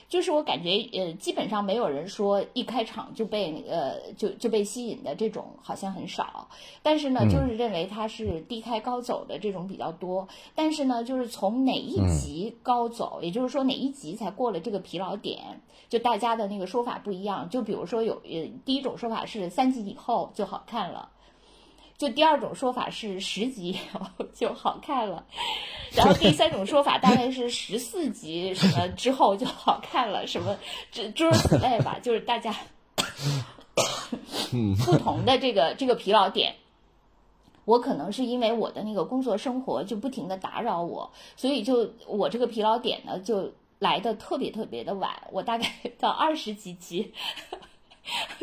就是我感觉呃，基本上没有人说一开场就被呃就就被吸引的这种好像很少，但是呢，就是认为它是低开高走的这种比较多，但是呢，就是从哪一集高走，也就是说哪一集才过了这个疲劳点，就大家的那个说法不一样。就比如说有呃，第一种说法是三集以后就好看了。就第二种说法是十集 就好看了，然后第三种说法大概是十四集什么之后就好看了，什么诸诸如此类吧，就是大家不同的这个这个疲劳点。我可能是因为我的那个工作生活就不停的打扰我，所以就我这个疲劳点呢就来的特别特别的晚，我大概到二十几集。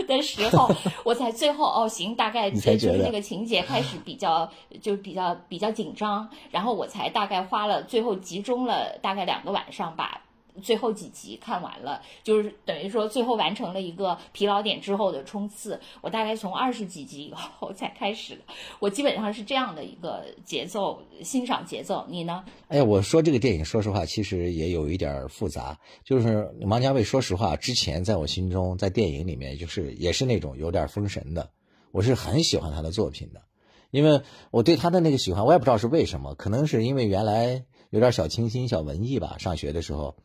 的时候，我才最后哦行，大概就是那个情节开始比较就比较比较紧张，然后我才大概花了最后集中了大概两个晚上把最后几集看完了，就是等于说最后完成了一个疲劳点之后的冲刺。我大概从二十几集以后才开始的，我基本上是这样的一个节奏欣赏节奏。你呢？哎，我说这个电影，说实话，其实也有一点复杂。就是王家卫，说实话，之前在我心中，在电影里面，就是也是那种有点封神的。我是很喜欢他的作品的，因为我对他的那个喜欢，我也不知道是为什么，可能是因为原来有点小清新、小文艺吧，上学的时候。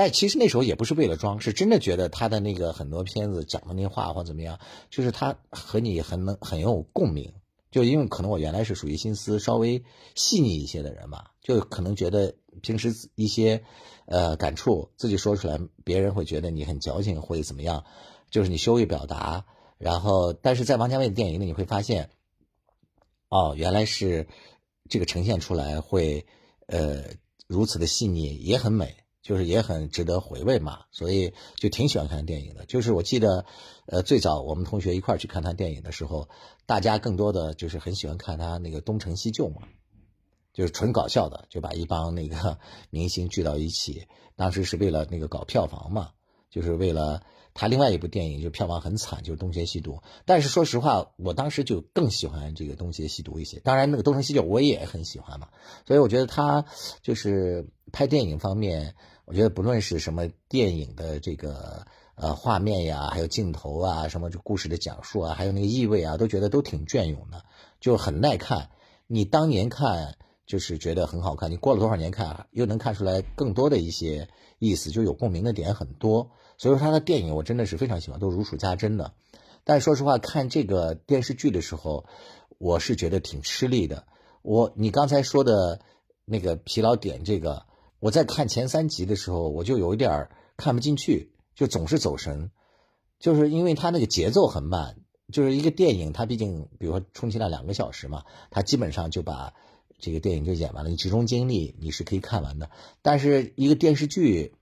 但其实那时候也不是为了装，是真的觉得他的那个很多片子讲的那话或怎么样，就是他和你很能很有共鸣。就因为可能我原来是属于心思稍微细腻一些的人吧，就可能觉得平时一些呃感触自己说出来，别人会觉得你很矫情，会怎么样？就是你羞于表达。然后，但是在王家卫的电影里，你会发现，哦，原来是这个呈现出来会呃如此的细腻，也很美。就是也很值得回味嘛，所以就挺喜欢看电影的。就是我记得，呃，最早我们同学一块去看他电影的时候，大家更多的就是很喜欢看他那个东成西就嘛，就是纯搞笑的，就把一帮那个 明星聚到一起，当时是为了那个搞票房嘛，就是为了他另外一部电影就票房很惨，就是《东邪西毒》。但是说实话，我当时就更喜欢这个《东邪西毒》一些。当然，那个《东成西就》我也很喜欢嘛，所以我觉得他就是拍电影方面。我觉得不论是什么电影的这个呃画面呀，还有镜头啊，什么这故事的讲述啊，还有那个意味啊，都觉得都挺隽永的，就很耐看。你当年看就是觉得很好看，你过了多少年看又能看出来更多的一些意思，就有共鸣的点很多。所以说他的电影我真的是非常喜欢，都如数家珍的。但说实话，看这个电视剧的时候，我是觉得挺吃力的。我你刚才说的那个疲劳点，这个。我在看前三集的时候，我就有一点看不进去，就总是走神，就是因为他那个节奏很慢。就是一个电影，它毕竟比如说充其量两个小时嘛，它基本上就把这个电影就演完了。你集中精力，你是可以看完的。但是一个电视剧，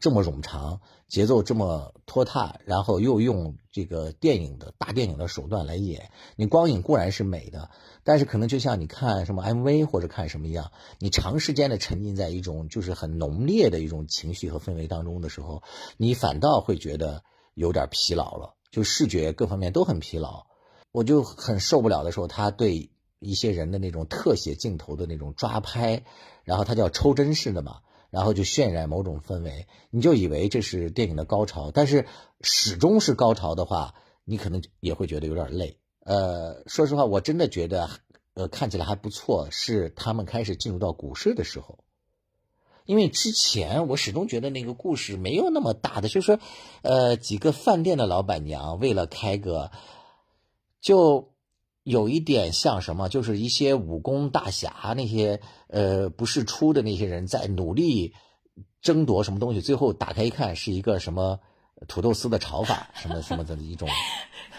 这么冗长，节奏这么拖沓，然后又用这个电影的大电影的手段来演，你光影固然是美的，但是可能就像你看什么 MV 或者看什么一样，你长时间的沉浸在一种就是很浓烈的一种情绪和氛围当中的时候，你反倒会觉得有点疲劳了，就视觉各方面都很疲劳。我就很受不了的时候，他对一些人的那种特写镜头的那种抓拍，然后他叫抽帧式的嘛。然后就渲染某种氛围，你就以为这是电影的高潮，但是始终是高潮的话，你可能也会觉得有点累。呃，说实话，我真的觉得，呃，看起来还不错，是他们开始进入到股市的时候，因为之前我始终觉得那个故事没有那么大的，就是说，呃，几个饭店的老板娘为了开个，就。有一点像什么，就是一些武功大侠那些呃不世出的那些人在努力争夺什么东西，最后打开一看是一个什么土豆丝的炒法，什么什么的一种，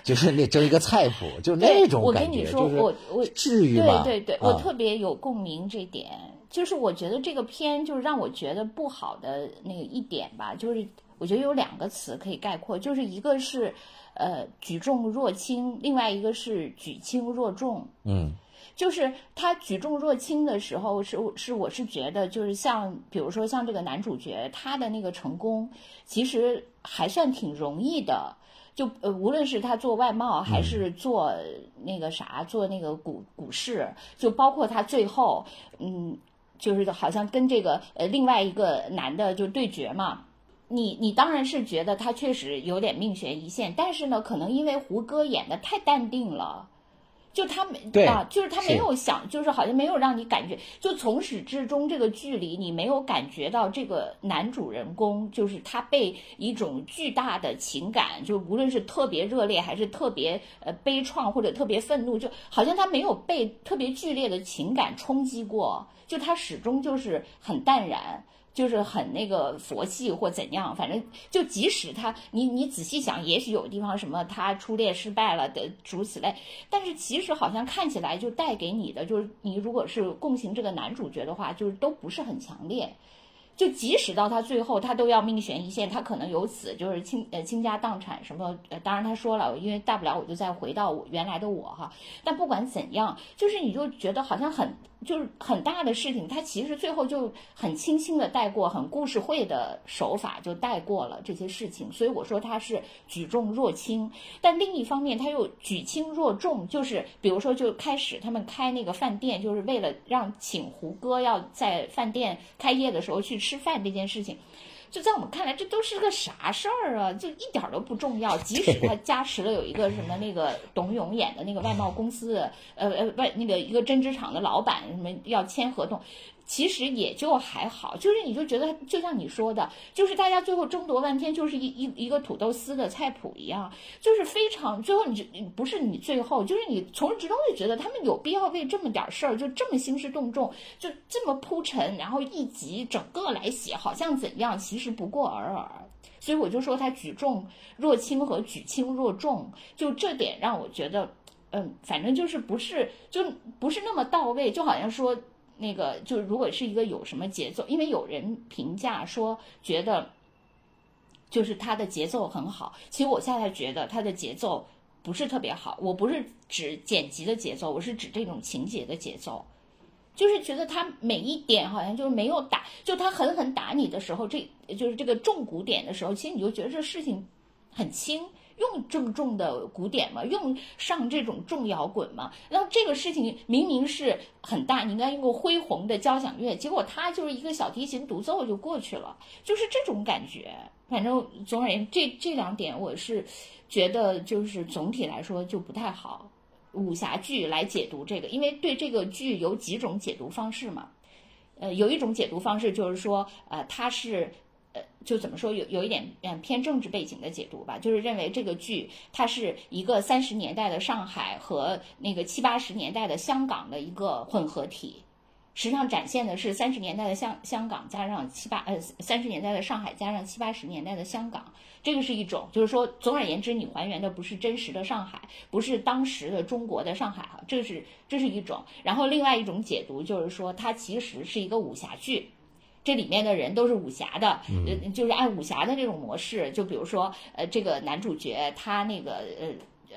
就是那争一个菜谱，就那种感觉，就是我我至于吗？对对对，我特别有共鸣这点，就是我觉得这个片就是让我觉得不好的那个一点吧，就是我觉得有两个词可以概括，就是一个是。呃，举重若轻，另外一个是举轻若重。嗯，就是他举重若轻的时候，是是我是觉得，就是像比如说像这个男主角，他的那个成功，其实还算挺容易的。就呃，无论是他做外贸，还是做那个啥，做那个股股市，就包括他最后，嗯，就是好像跟这个呃另外一个男的就对决嘛。你你当然是觉得他确实有点命悬一线，但是呢，可能因为胡歌演的太淡定了，就他没啊，就是他没有想，就是好像没有让你感觉，就从始至终这个距离，你没有感觉到这个男主人公就是他被一种巨大的情感，就无论是特别热烈还是特别呃悲怆或者特别愤怒，就好像他没有被特别剧烈的情感冲击过，就他始终就是很淡然。就是很那个佛系或怎样，反正就即使他，你你仔细想，也许有地方什么他初恋失败了的诸此类，但是其实好像看起来就带给你的，就是你如果是共情这个男主角的话，就是都不是很强烈。就即使到他最后，他都要命悬一线，他可能由此就是倾呃倾家荡产什么。呃，当然他说了，因为大不了我就再回到我原来的我哈。但不管怎样，就是你就觉得好像很就是很大的事情，他其实最后就很轻轻的带过，很故事会的手法就带过了这些事情。所以我说他是举重若轻，但另一方面他又举轻若重，就是比如说就开始他们开那个饭店，就是为了让请胡歌要在饭店开业的时候去。吃饭这件事情，就在我们看来，这都是个啥事儿啊？就一点都不重要。即使他加持了有一个什么那个董勇演的那个外贸公司，呃呃外那个一个针织厂的老板，什么要签合同。其实也就还好，就是你就觉得，就像你说的，就是大家最后争夺半天，就是一一一个土豆丝的菜谱一样，就是非常最后你就不是你最后，就是你从始至终就觉得他们有必要为这么点事儿就这么兴师动众，就这么铺陈，然后一集整个来写，好像怎样，其实不过尔尔。所以我就说他举重若轻和举轻若重，就这点让我觉得，嗯，反正就是不是就不是那么到位，就好像说。那个就如果是一个有什么节奏，因为有人评价说觉得，就是它的节奏很好。其实我现在觉得它的节奏不是特别好。我不是指剪辑的节奏，我是指这种情节的节奏。就是觉得它每一点好像就是没有打，就它狠狠打你的时候，这就是这个重鼓点的时候，其实你就觉得这事情很轻。用这么重的鼓点吗？用上这种重摇滚吗？然后这个事情明明是很大，你应该用个恢宏的交响乐，结果他就是一个小提琴独奏就过去了，就是这种感觉。反正总而言之，这这两点我是觉得就是总体来说就不太好。武侠剧来解读这个，因为对这个剧有几种解读方式嘛。呃，有一种解读方式就是说，呃，它是。呃，就怎么说有有一点嗯偏政治背景的解读吧，就是认为这个剧它是一个三十年代的上海和那个七八十年代的香港的一个混合体，实际上展现的是三十年代的香香港加上七八呃三十年代的上海加上七八十年代的香港，这个是一种，就是说总而言之，你还原的不是真实的上海，不是当时的中国的上海哈，这是这是一种，然后另外一种解读就是说它其实是一个武侠剧。这里面的人都是武侠的，嗯呃，就是按武侠的这种模式，就比如说，呃，这个男主角他那个呃。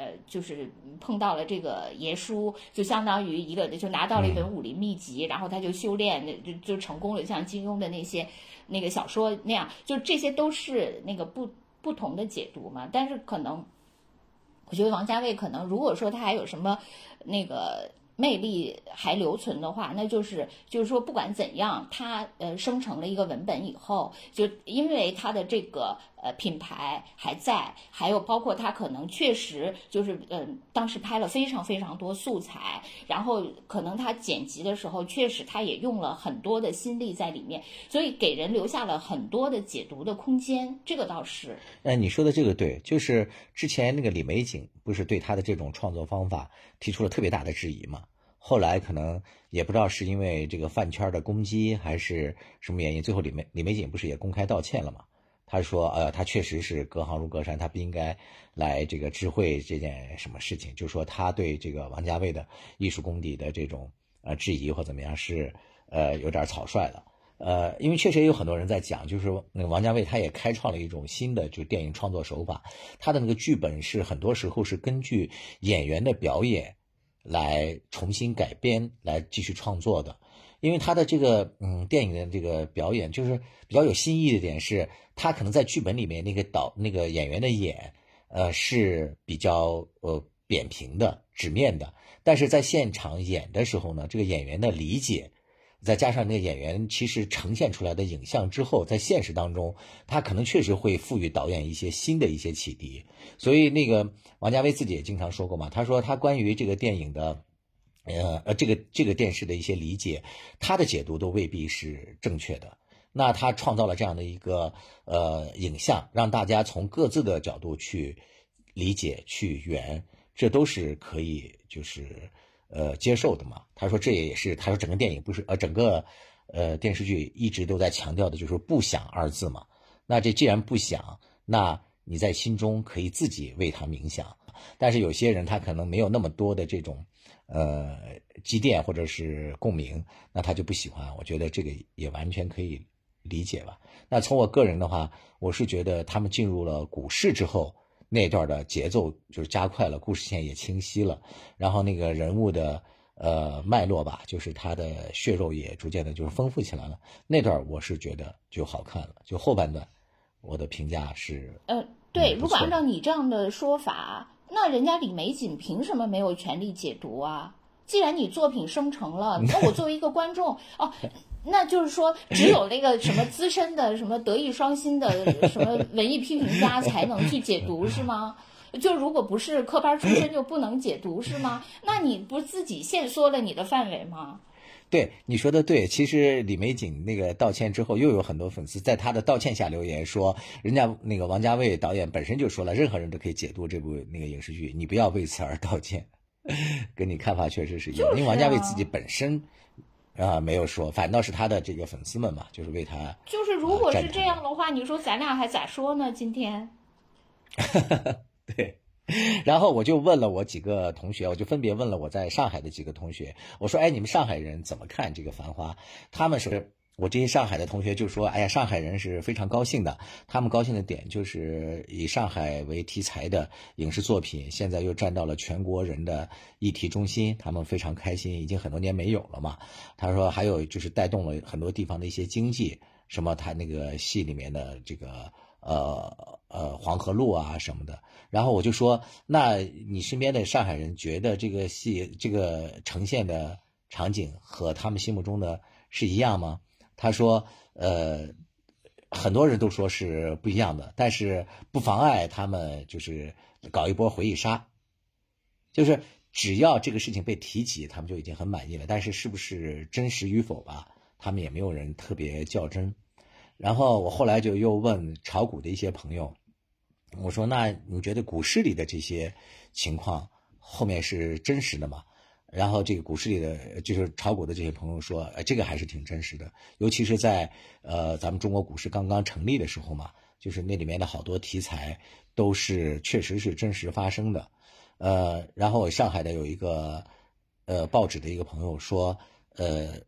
呃，就是碰到了这个爷叔，就相当于一个，就拿到了一本武林秘籍，然后他就修炼，就就成功了，像金庸的那些那个小说那样，就这些都是那个不不同的解读嘛。但是可能，我觉得王家卫可能，如果说他还有什么那个魅力还留存的话，那就是就是说，不管怎样，它呃生成了一个文本以后，就因为它的这个呃品牌还在，还有包括他可能确实就是嗯、当时拍了非常非常多素材，然后可能他剪辑的时候确实他也用了很多的心力在里面，所以给人留下了很多的解读的空间，这个倒是。哎，你说的这个对，就是之前那个李玫瑾不是对他的这种创作方法提出了特别大的质疑嘛？后来可能也不知道是因为这个饭圈的攻击还是什么原因，最后李玫李玫瑾不是也公开道歉了吗？他说，呃，他确实是隔行如隔山，他不应该来这个知会这件什么事情，就说他对这个王家卫的艺术功底的这种呃质疑或怎么样是呃有点草率了。呃，因为确实也有很多人在讲，就是那个王家卫他也开创了一种新的就电影创作手法，他的那个剧本是很多时候是根据演员的表演来重新改编来继续创作的。因为他的这个嗯电影的这个表演就是比较有新意的点是，他可能在剧本里面那个导那个演员的演，呃是比较呃扁平的纸面的，但是在现场演的时候呢，这个演员的理解。再加上那个演员其实呈现出来的影像之后，在现实当中，他可能确实会赋予导演一些新的一些启迪。所以那个王家卫自己也经常说过嘛，他说他关于这个电影的，呃呃这个这个电视的一些理解，他的解读都未必是正确的。那他创造了这样的一个呃影像，让大家从各自的角度去理解、去圆，这都是可以就是。呃，接受的嘛。他说这也是他说整个电影不是呃整个呃电视剧一直都在强调的就是不想二字嘛。那这既然不想，那你在心中可以自己为他冥想。但是有些人他可能没有那么多的这种呃积淀或者是共鸣，那他就不喜欢。我觉得这个也完全可以理解吧。那从我个人的话，我是觉得他们进入了股市之后。那段的节奏就是加快了，故事线也清晰了，然后那个人物的呃脉络吧，就是他的血肉也逐渐的就是丰富起来了。那段我是觉得就好看了，就后半段，我的评价是呃，对，嗯如果按照你这样的说法，那人家李玫瑾凭什么没有权利解读啊？既然你作品生成了，那我作为一个观众哦。那就是说，只有那个什么资深的、什么德艺双馨的 什么文艺批评家才能去解读，是吗？就如果不是科班出身，就不能解读，是吗？那你不自己限缩了你的范围吗？对，你说的对。其实李玫瑾那个道歉之后，又有很多粉丝在他的道歉下留言说，人家那个王家卫导演本身就说了，任何人都可以解读这部那个影视剧，你不要为此而道歉。跟你看法确实是一样，就是因为王家卫啊自己本身。啊，没有说，反倒是他的这个粉丝们嘛，就是为他。就是如果是这样的话，你说咱俩还咋说呢？今天 对，然后我就问了我几个同学，我就分别问了我在上海的几个同学，我说：“哎，你们上海人怎么看这个《繁花》？”他们是。我这些上海的同学就说：“哎呀，上海人是非常高兴的。他们高兴的点就是以上海为题材的影视作品，现在又站到了全国人的议题中心，他们非常开心。已经很多年没有了嘛。他说还有就是带动了很多地方的一些经济，什么他那个戏里面的这个呃呃黄河路啊什么的。然后我就说，那你身边的上海人觉得这个戏这个呈现的场景和他们心目中的是一样吗？”他说：“呃，很多人都说是不一样的，但是不妨碍他们就是搞一波回忆杀，就是只要这个事情被提及，他们就已经很满意了。但是是不是真实与否吧，他们也没有人特别较真。然后我后来就又问炒股的一些朋友，我说：那你觉得股市里的这些情况后面是真实的吗？”然后这个股市里的就是炒股的这些朋友说，呃，这个还是挺真实的，尤其是在呃咱们中国股市刚刚成立的时候嘛，就是那里面的好多题材都是确实是真实发生的，呃，然后上海的有一个呃报纸的一个朋友说，呃，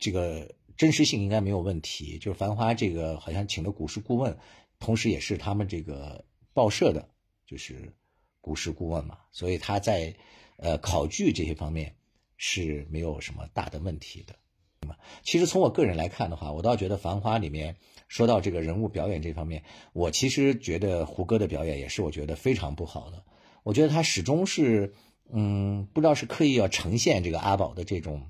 这个真实性应该没有问题。就是《繁花》这个好像请的股市顾问，同时也是他们这个报社的，就是古诗顾问嘛，所以他在呃考据这些方面是没有什么大的问题的。其实从我个人来看的话，我倒觉得《繁花》里面说到这个人物表演这方面，我其实觉得胡歌的表演也是我觉得非常不好的。我觉得他始终是，嗯，不知道是刻意要呈现这个阿宝的这种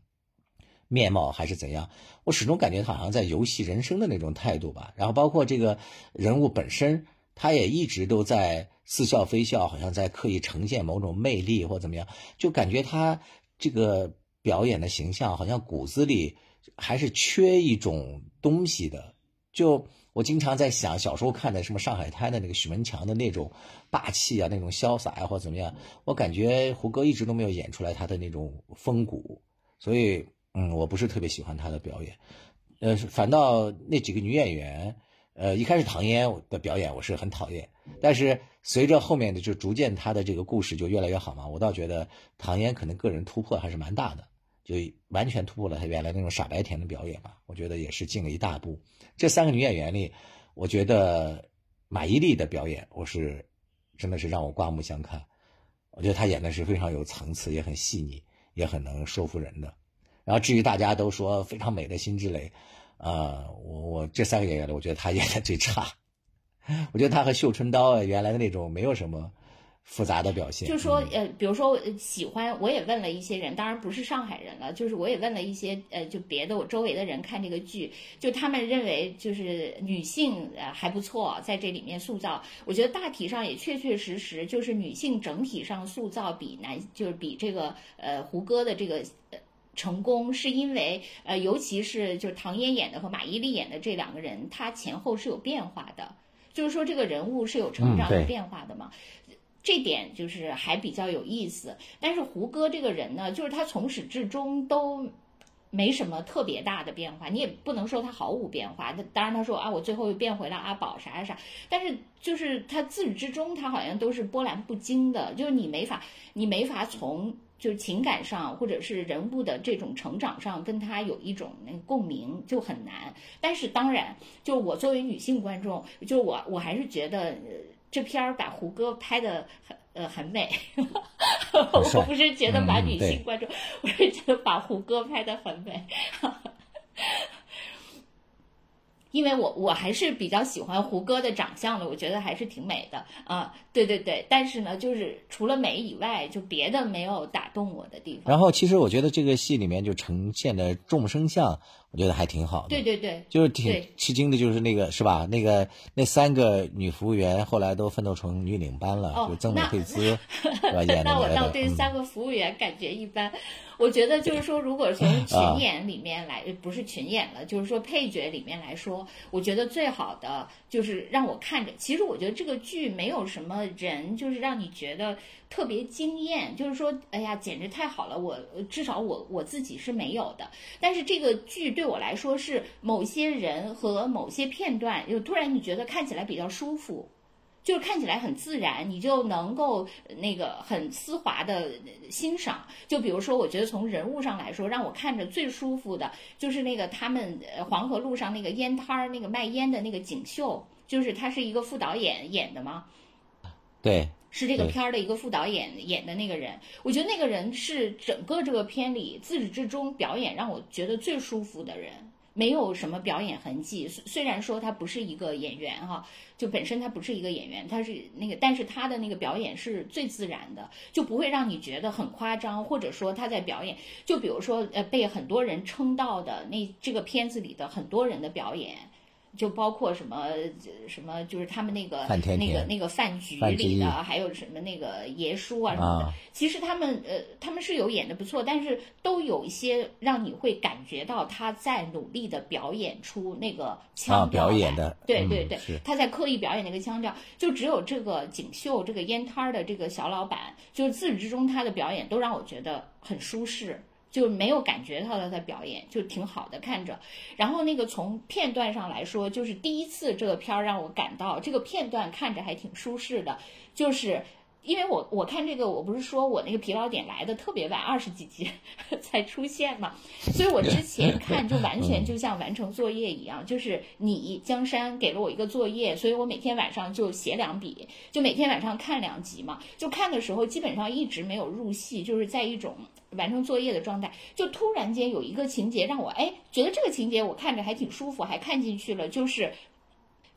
面貌，还是怎样。我始终感觉他好像在游戏人生的那种态度吧。然后包括这个人物本身，他也一直都在似笑非笑，好像在刻意呈现某种魅力或怎么样，就感觉他这个表演的形象好像骨子里。还是缺一种东西的，就我经常在想，小时候看的什么《上海滩》的那个许文强的那种霸气啊，那种潇洒啊，或怎么样，我感觉胡歌一直都没有演出来他的那种风骨，所以，嗯，我不是特别喜欢他的表演，呃，反倒那几个女演员，呃，一开始唐嫣的表演我是很讨厌，但是随着后面的就逐渐他的这个故事就越来越好嘛，我倒觉得唐嫣可能个人突破还是蛮大的。就完全突破了他原来那种傻白甜的表演嘛，我觉得也是进了一大步。这三个女演员里，我觉得马伊琍的表演，我是真的是让我刮目相看。我觉得她演的是非常有层次，也很细腻，也很能说服人的。然后至于大家都说非常美的辛芷蕾，啊，我我这三个演员里，我觉得他演的最差。我觉得他和绣春刀原来的那种没有什么。复杂的表现，就说呃，比如说喜欢，我也问了一些人，当然不是上海人了，就是我也问了一些呃，就别的我周围的人看这个剧，就他们认为就是女性呃还不错，在这里面塑造，我觉得大体上也确确实实就是女性整体上塑造比男就是比这个呃胡歌的这个成功，是因为呃尤其是就是唐嫣演的和马伊琍演的这两个人，她前后是有变化的，就是说这个人物是有成长和变化的嘛。这点就是还比较有意思，但是胡歌这个人呢，就是他从始至终都没什么特别大的变化，你也不能说他毫无变化。他当然他说啊，我最后又变回了阿宝啥啥啥，但是就是他自始至终他好像都是波澜不惊的，就是你没法你没法从就是情感上或者是人物的这种成长上跟他有一种那共鸣就很难。但是当然，就我作为女性观众，就我我还是觉得。这片儿把胡歌拍的很呃很美，我不是觉得把女性观众，我是觉得把胡歌拍的很美。因为我我还是比较喜欢胡歌的长相的，我觉得还是挺美的啊，对对对。但是呢，就是除了美以外，就别的没有打动我的地方。然后，其实我觉得这个戏里面就呈现的众生相，我觉得还挺好的。对对对，就是挺吃惊的，就是那个是吧？那个那三个女服务员后来都奋斗成女领班了，就曾美惠孜 是吧？演的那我倒对三个服务员感觉一般。我觉得就是说，如果从群演里面来，不是群演了，就是说配角里面来说，我觉得最好的就是让我看着。其实我觉得这个剧没有什么人，就是让你觉得特别惊艳，就是说，哎呀，简直太好了！我至少我我自己是没有的。但是这个剧对我来说是某些人和某些片段，就突然你觉得看起来比较舒服。就是看起来很自然，你就能够那个很丝滑的欣赏。就比如说，我觉得从人物上来说，让我看着最舒服的，就是那个他们黄河路上那个烟摊儿，那个卖烟的那个锦绣，就是他是一个副导演演的吗？对，是这个片儿的一个副导演演的那个人。我觉得那个人是整个这个片里自始至终表演让我觉得最舒服的人。没有什么表演痕迹，虽虽然说他不是一个演员哈，就本身他不是一个演员，他是那个，但是他的那个表演是最自然的，就不会让你觉得很夸张，或者说他在表演，就比如说呃被很多人称道的那这个片子里的很多人的表演。就包括什么什么，就是他们那个那个那个饭局里的，还有什么那个爷叔啊什么的。其实他们呃，他们是有演的不错，但是都有一些让你会感觉到他在努力的表演出那个腔调来。对对对，他在刻意表演那个腔调。就只有这个锦绣这个烟摊儿的这个小老板，就是自始至终他的表演都让我觉得很舒适。就没有感觉到他在表演，就挺好的看着。然后那个从片段上来说，就是第一次这个片儿让我感到这个片段看着还挺舒适的，就是因为我我看这个，我不是说我那个疲劳点来的特别晚，二十几集 才出现嘛，所以我之前看就完全就像完成作业一样，就是你江山给了我一个作业，所以我每天晚上就写两笔，就每天晚上看两集嘛，就看的时候基本上一直没有入戏，就是在一种完成作业的状态，就突然间有一个情节让我哎觉得这个情节我看着还挺舒服，还看进去了，就是。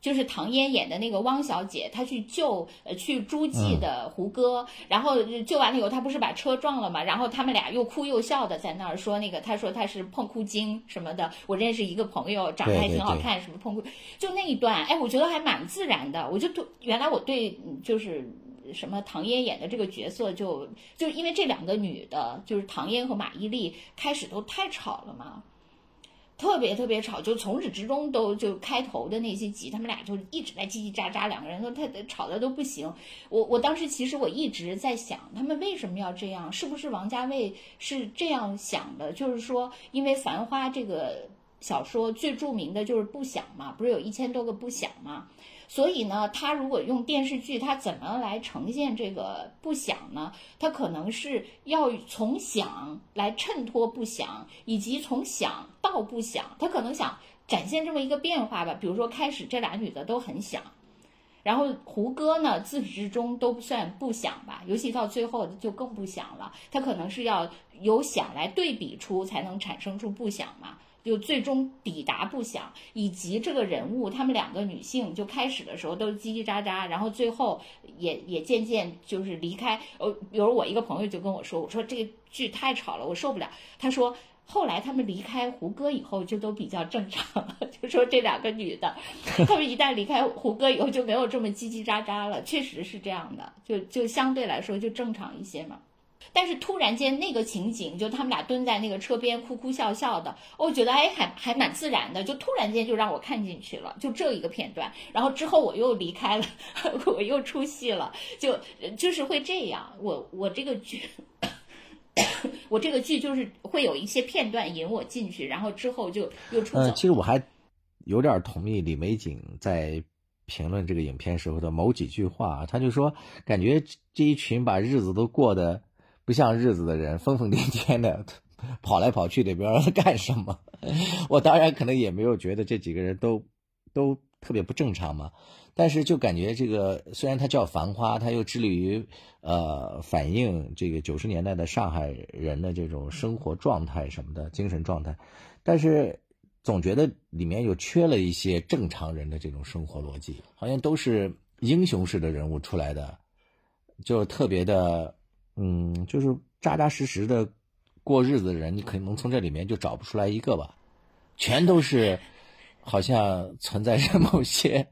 就是唐嫣演的那个汪小姐，她去救呃去诸暨的胡歌，然后救完了以后，她不是把车撞了嘛？然后他们俩又哭又笑的在那儿说那个，她说她是碰哭精什么的。我认识一个朋友，长得还挺好看，什么碰哭，就那一段，哎，我觉得还蛮自然的。我就对原来我对就是什么唐嫣演的这个角色就就因为这两个女的，就是唐嫣和马伊琍，开始都太吵了嘛。特别特别吵，就从始至终都就开头的那些集，他们俩就一直在叽叽喳喳，两个人都太吵的都不行。我我当时其实我一直在想，他们为什么要这样？是不是王家卫是这样想的？就是说，因为《繁花》这个小说最著名的就是不想嘛，不是有一千多个不想嘛？所以呢，他如果用电视剧，他怎么来呈现这个不想呢？他可能是要从想来衬托不想，以及从想到不想，他可能想展现这么一个变化吧。比如说，开始这俩女的都很想，然后胡歌呢自始至终都不算不想吧，尤其到最后就更不想了。他可能是要有想来对比出，才能产生出不想嘛。就最终抵达不响，以及这个人物，她们两个女性就开始的时候都叽叽喳喳，然后最后也也渐渐就是离开。呃，比如我一个朋友就跟我说，我说这个剧太吵了，我受不了。他说后来他们离开胡歌以后就都比较正常了，就说这两个女的，她们一旦离开胡歌以后就没有这么叽叽喳喳了，确实是这样的，就就相对来说就正常一些嘛。但是突然间那个情景，就他们俩蹲在那个车边哭哭笑笑的，我觉得哎还还蛮自然的，就突然间就让我看进去了，就这一个片段。然后之后我又离开了，我又出戏了，就就是会这样。我我这个剧，我这个剧就是会有一些片段引我进去，然后之后就又出走。嗯，其实我还有点同意李美景在评论这个影片时候的某几句话，他就说感觉这一群把日子都过得。不像日子的人，疯疯癫癫的 跑来跑去的，不知道干什么。我当然可能也没有觉得这几个人都都特别不正常嘛，但是就感觉这个虽然它叫《繁花》，它又致力于呃反映这个九十年代的上海人的这种生活状态什么的精神状态，但是总觉得里面又缺了一些正常人的这种生活逻辑，好像都是英雄式的人物出来的，就特别的。嗯，就是扎扎实实的过日子的人，你可能从这里面就找不出来一个吧，全都是好像存在着某些，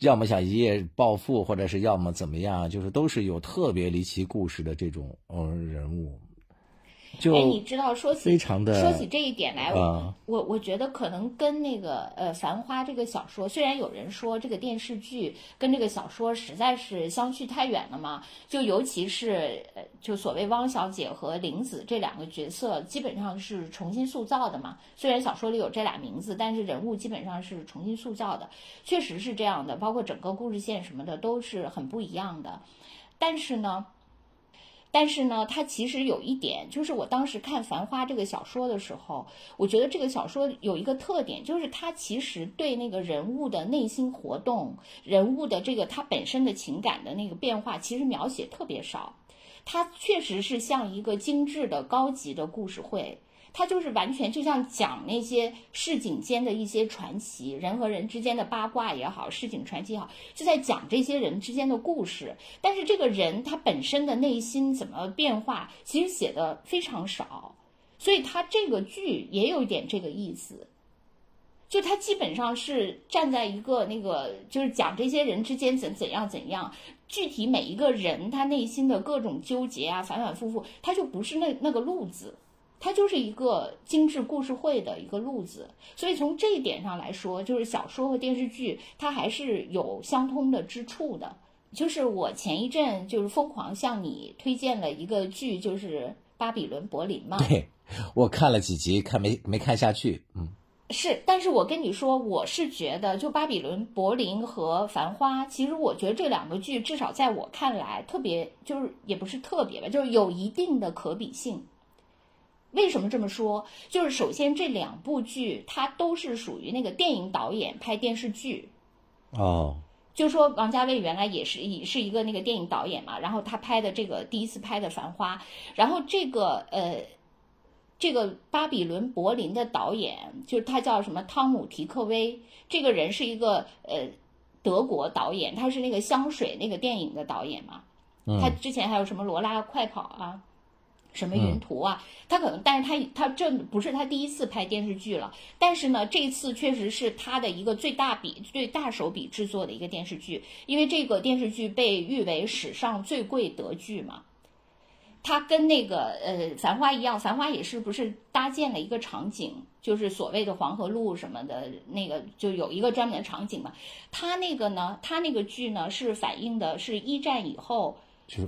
要么想一夜暴富，或者是要么怎么样，就是都是有特别离奇故事的这种嗯人物。就哎，你知道说起非常的说起这一点来，啊我我觉得可能跟那个呃《繁花》这个小说，虽然有人说这个电视剧跟这个小说实在是相去太远了嘛，就尤其是呃就所谓汪小姐和林子这两个角色，基本上是重新塑造的嘛。虽然小说里有这俩名字，但是人物基本上是重新塑造的，确实是这样的。包括整个故事线什么的都是很不一样的。但是呢，但是呢，它其实有一点，就是我当时看《繁花》这个小说的时候，我觉得这个小说有一个特点，就是它其实对那个人物的内心活动、人物的这个他本身的情感的那个变化，其实描写特别少。它确实是像一个精致的、高级的故事会。它就是完全就像讲那些市井间的一些传奇，人和人之间的八卦也好，市井传奇也好，就在讲这些人之间的故事。但是这个人他本身的内心怎么变化，其实写的非常少，所以他这个剧也有一点这个意思。就他基本上是站在一个那个，就是讲这些人之间怎怎样怎样，具体每一个人他内心的各种纠结啊，反反复复，他就不是那那个路子。它就是一个精致故事会的一个路子，所以从这一点上来说，就是小说和电视剧它还是有相通的之处的。就是我前一阵就是疯狂向你推荐了一个剧，就是《巴比伦柏林》嘛。对我看了几集，看没没看下去，嗯。是，但是我跟你说，我是觉得，就《巴比伦柏林》和《繁花》，其实我觉得这两个剧，至少在我看来，特别就是也不是特别吧，就是有一定的可比性。为什么这么说？就是首先这两部剧，它都是属于那个电影导演拍电视剧。哦，就说王家卫原来也是也是一个那个电影导演嘛，然后他拍的这个第一次拍的《繁花》，然后这个呃，这个巴比伦柏林的导演就是他叫什么汤姆提克威，这个人是一个呃德国导演，他是那个香水那个电影的导演嘛，他之前还有什么罗拉快跑啊。什么云图啊？他可能，但是他他这不是他第一次拍电视剧了。但是呢，这次确实是他的一个最大笔、最大手笔制作的一个电视剧，因为这个电视剧被誉为史上最贵德剧嘛。它跟那个呃《繁花》一样，《繁花》也是不是搭建了一个场景，就是所谓的黄河路什么的那个，就有一个专门的场景嘛。它那个呢，它那个剧呢是反映的是一战以后。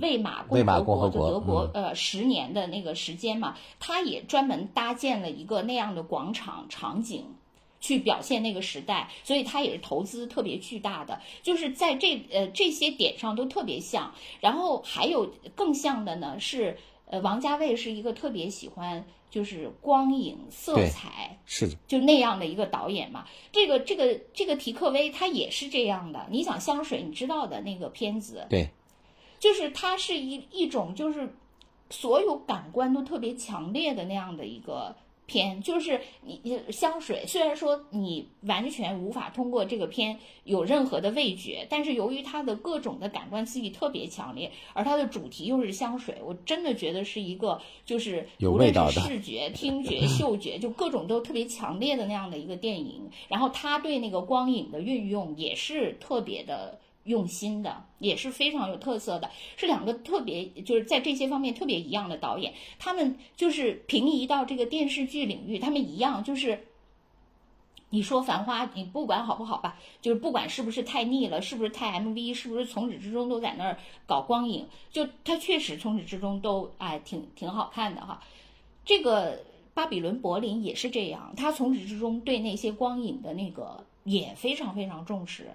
魏玛共和国就德国呃十年的那个时间嘛，他也专门搭建了一个那样的广场场景，去表现那个时代，所以他也是投资特别巨大的，就是在这呃这些点上都特别像。然后还有更像的呢是，呃王家卫是一个特别喜欢就是光影色彩是的，就那样的一个导演嘛。这个这个这个提克威他也是这样的，你想香水你知道的那个片子对。就是它是一一种，就是所有感官都特别强烈的那样的一个片。就是你你香水，虽然说你完全无法通过这个片有任何的味觉，但是由于它的各种的感官刺激特别强烈，而它的主题又是香水，我真的觉得是一个就是有味道的视觉、听觉、嗅觉，就各种都特别强烈的那样的一个电影。然后他对那个光影的运用也是特别的。用心的也是非常有特色的，是两个特别就是在这些方面特别一样的导演，他们就是平移到这个电视剧领域，他们一样就是，你说《繁花》，你不管好不好吧，就是不管是不是太腻了，是不是太 MV，是不是从始至终都在那儿搞光影，就它确实从始至终都哎挺挺好看的哈。这个巴比伦柏林也是这样，他从始至终对那些光影的那个也非常非常重视。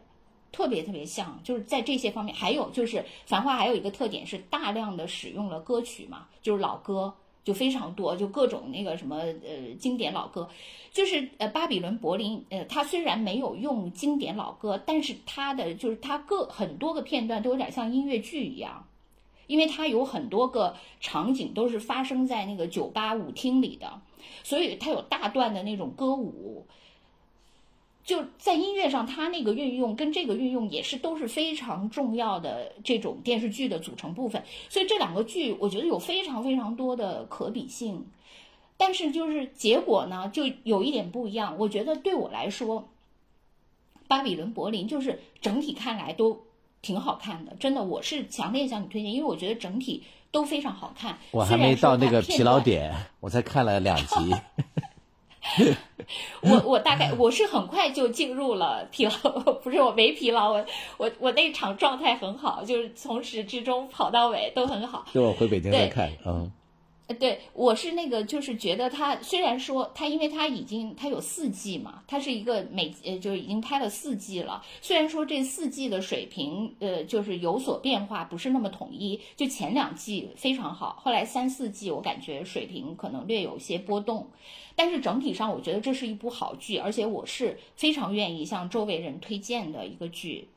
特别特别像，就是在这些方面，还有就是《繁花》还有一个特点是大量的使用了歌曲嘛，就是老歌就非常多，就各种那个什么呃经典老歌，就是呃巴比伦柏林呃它虽然没有用经典老歌，但是它的就是它各很多个片段都有点像音乐剧一样，因为它有很多个场景都是发生在那个酒吧舞厅里的，所以它有大段的那种歌舞。就在音乐上，它那个运用跟这个运用也是都是非常重要的这种电视剧的组成部分，所以这两个剧我觉得有非常非常多的可比性，但是就是结果呢就有一点不一样。我觉得对我来说，《巴比伦柏林》就是整体看来都挺好看的，真的，我是强烈向你推荐，因为我觉得整体都非常好看。我还没到那个疲劳点，我才看了两集。我我大概我是很快就进入了疲劳，不是我没疲劳，我我我那场状态很好，就是从始至终跑到尾都很好。就我回北京再看，嗯。对，我是那个，就是觉得他虽然说他，因为他已经他有四季嘛，他是一个每呃，就是已经拍了四季了。虽然说这四季的水平呃，就是有所变化，不是那么统一。就前两季非常好，后来三四季我感觉水平可能略有些波动，但是整体上我觉得这是一部好剧，而且我是非常愿意向周围人推荐的一个剧。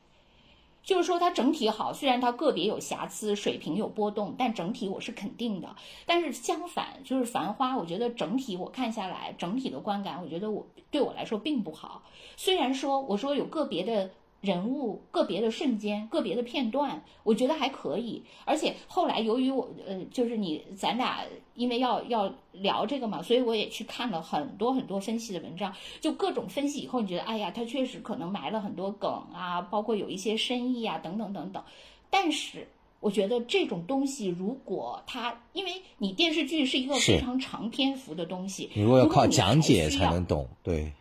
就是说它整体好，虽然它个别有瑕疵，水平有波动，但整体我是肯定的。但是相反，就是《繁花》，我觉得整体我看下来，整体的观感，我觉得我对我来说并不好。虽然说我说有个别的。人物个别的瞬间，个别的片段，我觉得还可以。而且后来由于我呃，就是你咱俩因为要要聊这个嘛，所以我也去看了很多很多分析的文章，就各种分析以后，你觉得哎呀，他确实可能埋了很多梗啊，包括有一些深意啊，等等等等。但是我觉得这种东西，如果它因为你电视剧是一个非常长篇幅的东西，如果要靠讲解才能懂，对。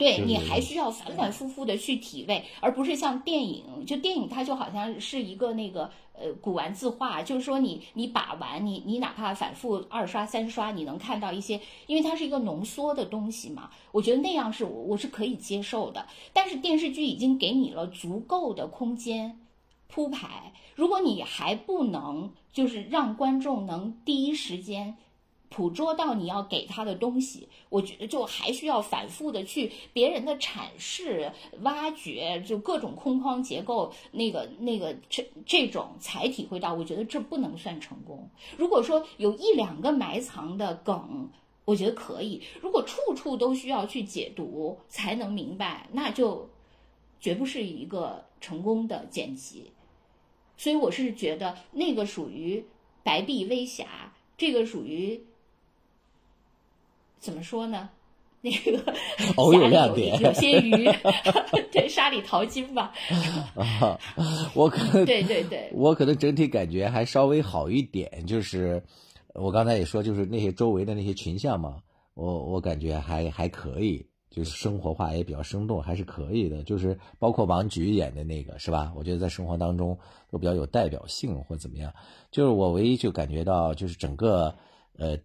对你还需要反反复复的去体味，而不是像电影，就电影它就好像是一个那个呃古玩字画，就是说你你把玩，你你哪怕反复二刷三刷，你能看到一些，因为它是一个浓缩的东西嘛，我觉得那样是我我是可以接受的。但是电视剧已经给你了足够的空间铺排，如果你还不能就是让观众能第一时间。捕捉到你要给他的东西，我觉得就还需要反复的去别人的阐释、挖掘，就各种空框结构，那个那个这这种才体会到。我觉得这不能算成功。如果说有一两个埋藏的梗，我觉得可以；如果处处都需要去解读才能明白，那就绝不是一个成功的剪辑。所以我是觉得那个属于白璧微瑕，这个属于。怎么说呢？那个 偶有亮点有些鱼，对，沙里淘金吧。啊，我可能对对对，我可能整体感觉还稍微好一点，就是我刚才也说，就是那些周围的那些群像嘛，我我感觉还还可以，就是生活化也比较生动，还是可以的。就是包括王菊演的那个，是吧？我觉得在生活当中都比较有代表性，或怎么样。就是我唯一就感觉到，就是整个呃。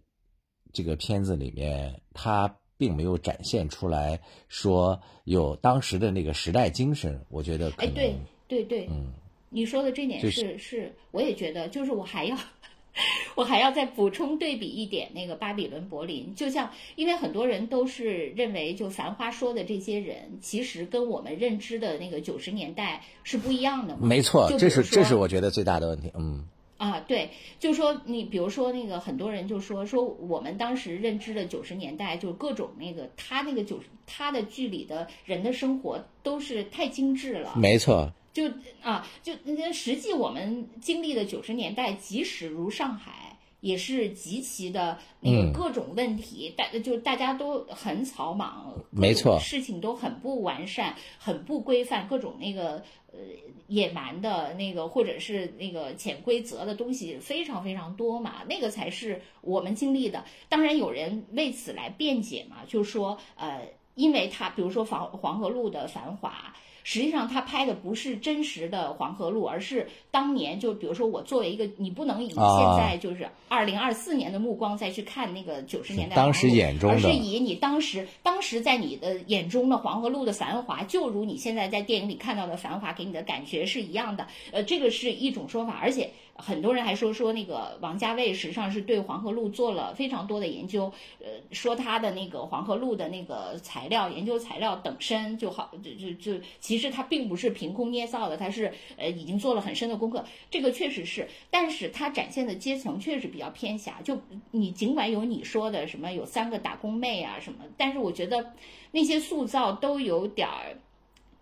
这个片子里面，他并没有展现出来说有当时的那个时代精神。我觉得可哎，对对对，嗯，你说的这点就是是，我也觉得，就是我还要，我还要再补充对比一点那个巴比伦柏林，就像因为很多人都是认为，就繁花说的这些人，其实跟我们认知的那个九十年代是不一样的嘛。没错，这是这是我觉得最大的问题。嗯，啊，对，就说你比如说那个很多人就说说我们当时认知的九十年代，就各种那个他那个九十他的剧里的人的生活都是太精致了，没错，就啊就那实际我们经历的九十年代，即使如上海。也是极其的那个嗯各种问题，大、就大家都很草莽，没错事情都很不完善，很不规范，各种那个呃野蛮的那个或者是那个潜规则的东西非常非常多嘛，那个才是我们经历的。当然有人为此来辩解嘛，就说呃，因为他比如说黄黄河路的繁华。实际上，他拍的不是真实的黄河路，而是当年就比如说我作为一个，你不能以现啊在就是二零二四年的目光再去看那个九十年代当时眼中的而是以你当时当时在你的眼中的黄河路的繁华，就如你现在在电影里看到的繁华给你的感觉是一样的。呃，这个是一种说法，而且很多人还说说那个王家卫实际上是对黄河路做了非常多的研究，呃，说他的那个黄河路的那个材料研究材料等身就好，就就就其实他并不是凭空捏造的，他是呃已经做了很深的功课，这个确实是，但是他展现的阶层确实比较偏狭。就你尽管有你说的什么有三个打工妹啊什么，但是我觉得那些塑造都有点儿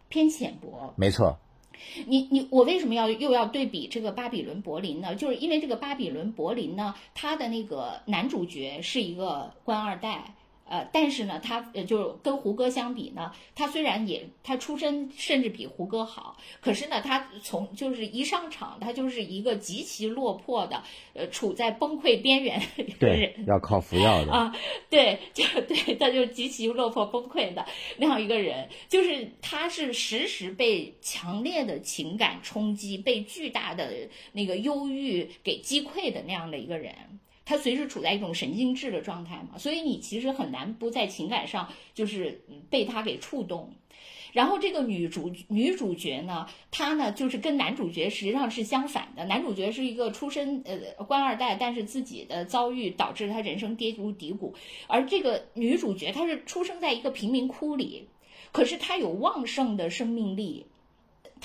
偏浅薄。没错，你你我为什么要又要对比这个巴比伦柏林呢？就是因为这个巴比伦柏林呢，它的那个男主角是一个官二代。呃，但是呢，他呃，就是跟胡歌相比呢，他虽然也他出身甚至比胡歌好，可是呢，他从就是一上场，他就是一个极其落魄的，呃，处在崩溃边缘的人对，要靠服药的。啊，对，就对，他就极其落魄崩溃的那样一个人，就是他是时时被强烈的情感冲击，被巨大的那个忧郁给击溃的那样的一个人。他随时处在一种神经质的状态嘛，所以你其实很难不在情感上就是被他给触动。然后这个女主女主角呢，她呢就是跟男主角实际上是相反的。男主角是一个出身呃官二代，但是自己的遭遇导致他人生跌入低谷，而这个女主角她是出生在一个贫民窟里，可是她有旺盛的生命力。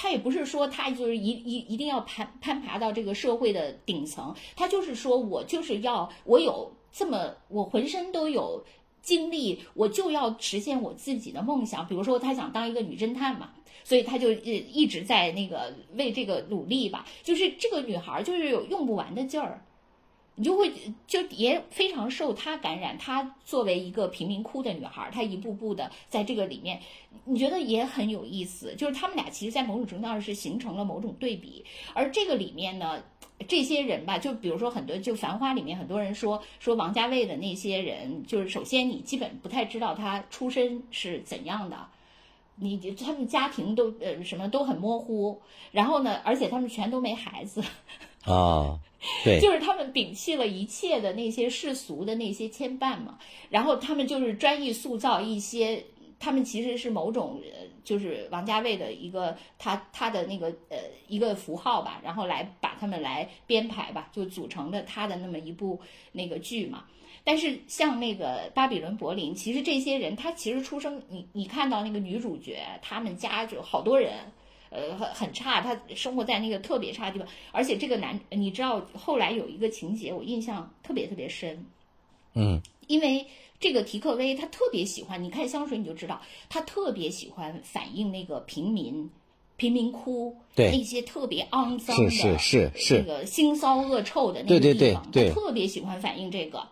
他也不是说他就是一一一定要攀攀爬到这个社会的顶层，他就是说我就是要我有这么我浑身都有精力，我就要实现我自己的梦想。比如说，他想当一个女侦探嘛，所以他就一一直在那个为这个努力吧。就是这个女孩就是有用不完的劲儿。你就会就也非常受她感染。她作为一个贫民窟的女孩，她一步步的在这个里面，你觉得也很有意思。就是他们俩其实，在某种程度上是形成了某种对比。而这个里面呢，这些人吧，就比如说很多，就《繁花》里面很多人说说王家卫的那些人，就是首先你基本不太知道他出身是怎样的。你他们家庭都呃什么都很模糊，然后呢，而且他们全都没孩子，啊，对，就是他们摒弃了一切的那些世俗的那些牵绊嘛，然后他们就是专意塑造一些，他们其实是某种呃，就是王家卫的一个他他的那个呃一个符号吧，然后来把他们来编排吧，就组成了他的那么一部那个剧嘛。但是像那个巴比伦柏林，其实这些人他其实出生，你你看到那个女主角，他们家就好多人，呃，很很差，他生活在那个特别差的地方，而且这个男，你知道后来有一个情节，我印象特别特别深，嗯，因为这个提克威他特别喜欢，你看香水你就知道，他特别喜欢反映那个平民。贫民窟，对那些特别肮脏的、是是是是那个腥骚恶臭的那对对个地方，对对他特别喜欢反映这个。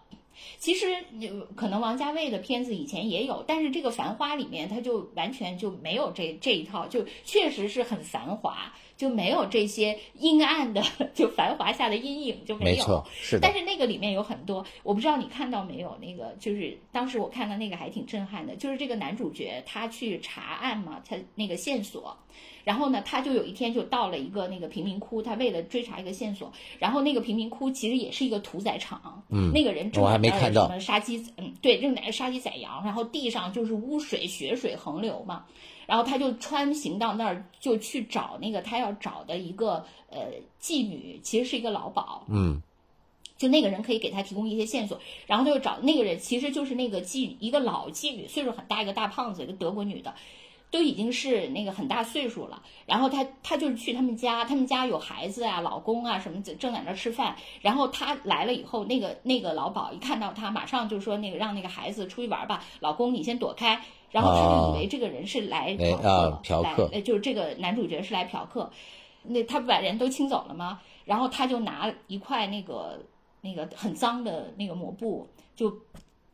其实有可能王家卫的片子以前也有，但是这个《繁花》里面他就完全就没有这这一套，就确实是很繁华，就没有这些阴暗的，就繁华下的阴影就有。没错，是的但，是那个里面有很多，我不知道你看到没有？那个就是当时我看到那个还挺震撼的，就是这个男主角他去查案嘛，他那个线索，然后呢，他就有一天就到了一个那个贫民窟，他为了追查一个线索，然后那个贫民窟其实也是一个屠宰场，嗯那个人正在什么杀鸡，嗯，对，正在杀鸡宰羊，然后地上就是污水、血水横流嘛。然后他就穿行到那儿，就去找那个他要找的一个呃妓女，其实是一个老鸨，嗯就那个人可以给他提供一些线索，然后他就找那个人，其实就是那个妓一个老妓女，岁数很大，一个大胖子，一个德国女的，都已经是那个很大岁数了。然后他他就是去他们家，他们家有孩子啊、老公啊什么，正在那儿吃饭。然后他来了以后，那个那个老鸨一看到他，马上就说那个让那个孩子出去玩吧，老公你先躲开。然后他就以为这个人是来哎嫖客，啊嫖客。就是这个男主角是来嫖客。那他不把人都清走了吗？然后他就拿一块那个那个很脏的那个抹布，就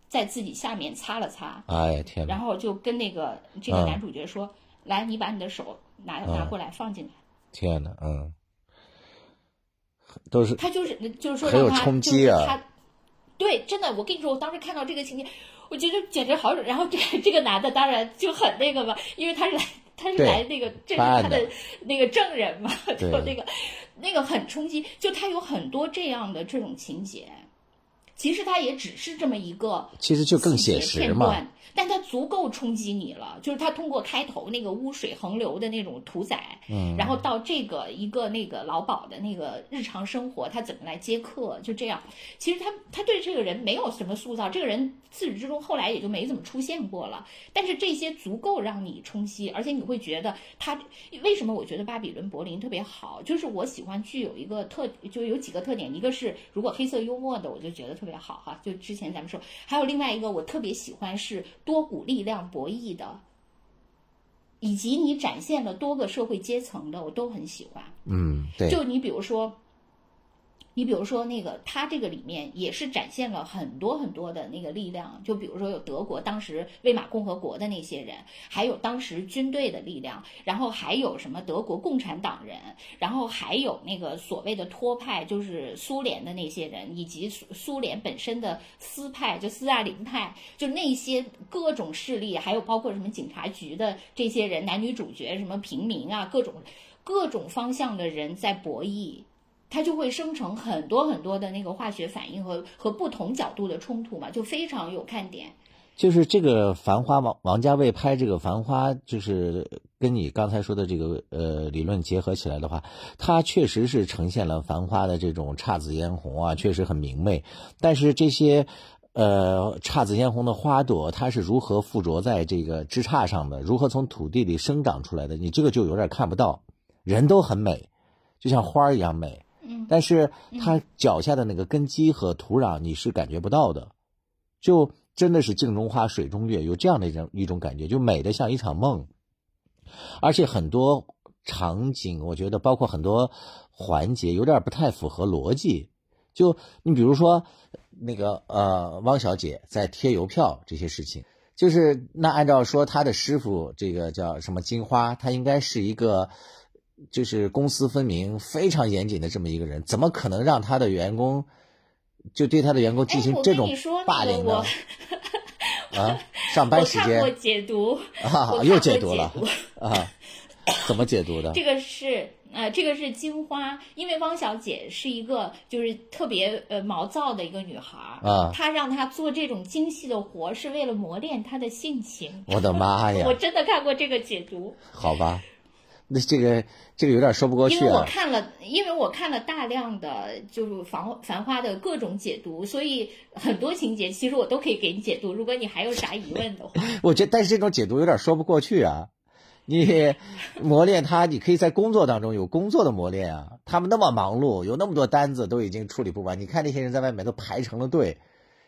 在自己下面擦了擦，哎呀天哪，然后就跟那个这个嗯。男主角说：“来，你把你的手拿拿过来放进来。天哪，嗯，都是他就是就是说很有冲击啊。对，真的，我跟你说，我当时看到这个情节，我觉得简直好。然后这个 这个男的当然就很那个嘛，因为他是来 他是来那个这是他的那个证人嘛，就对那个那个很冲击，就他有很多这样的这种情节。其实他也只是这么一个其实就更写实嘛但它足够冲击你了。就是他通过开头那个污水横流的那种屠宰，嗯，然后到这个一个那个老鸨的那个日常生活，他怎么来接客，就这样。其实他他对这个人没有什么塑造，这个人自始至终后来也就没怎么出现过了。但是这些足够让你冲击，而且你会觉得他为什么我觉得巴比伦柏林特别好，就是我喜欢具有一个特，就有几个特点，一个是如果黑色幽默的，我就觉得特别好哈。就之前咱们说，还有另外一个我特别喜欢是多股力量博弈的。以及你展现了多个社会阶层的，我都很喜欢。嗯，对，就你比如说，你比如说那个，它这个里面也是展现了很多很多的那个力量。就比如说有德国当时魏玛共和国的那些人，还有当时军队的力量，然后还有什么德国共产党人，然后还有那个所谓的托派，就是苏联的那些人，以及苏苏联本身的斯派，就斯大林派，就那些各种势力，还有包括什么警察局的这些人，男女主角，什么平民啊，各种各种方向的人在博弈。它就会生成很多很多的那个化学反应和和不同角度的冲突嘛，就非常有看点。就是这个《繁花》王王家卫拍这个《繁花》，就是跟你刚才说的这个呃理论结合起来的话，它确实是呈现了繁花的这种姹紫嫣红啊，确实很明媚。但是这些呃姹紫嫣红的花朵，它是如何附着在这个枝杈上的？如何从土地里生长出来的？你这个就有点看不到。人都很美，就像花一样美。但是它脚下的那个根基和土壤你是感觉不到的，就真的是镜中花水中月，有这样的一种一种感觉，就美的像一场梦。而且很多场景，我觉得包括很多环节有点不太符合逻辑。就你比如说那个呃汪小姐在贴邮票这些事情，就是那按照说她的师傅这个叫什么金花，她应该是一个就是公私分明、非常严谨的这么一个人，怎么可能让他的员工就对他的员工进行这种霸凌呢？啊，上班时间我看过解读，啊我又解读了啊，怎么解读的？这个是呃，这个是金花，因为汪小姐是一个就是特别呃毛躁的一个女孩儿啊她让她做这种精细的活，是为了磨练她的性情。我的妈呀 我！真的看过这个解读，好吧，那这个这个有点说不过去因为我。看了，因为我看了大量的就是《繁繁花》的各种解读，所以很多情节其实我都可以给你解读。如果你还有啥疑问的话，我觉得，但是这种解读有点说不过去啊。你 磨练他，你可以在工作当中有工作的磨练啊。他们那么忙碌，有那么多单子都已经处理不完。你看那些人在外面都排成了队，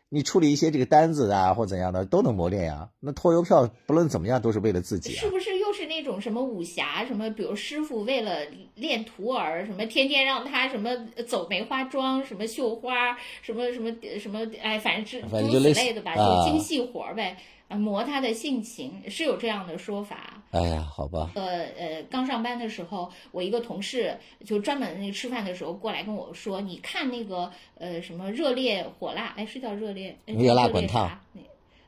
你处理一些这个单子啊或怎样的都能磨练呀、那拖邮票不论怎么样都是为了自己啊是。不是又是那种什么武侠什么？比如师傅为了练徒儿，什么天天让他什么走梅花桩，什么绣花，什么什么什么，哎，反正是诸如反正就类似此类的吧，啊就精细活儿呗，啊，磨他的性情，是有这样的说法。哎呀，好吧，呃呃，刚上班的时候，我一个同事就专门那个吃饭的时候过来跟我说，你看那个呃什么热烈火辣，哎是叫热烈哎热辣烈滚烫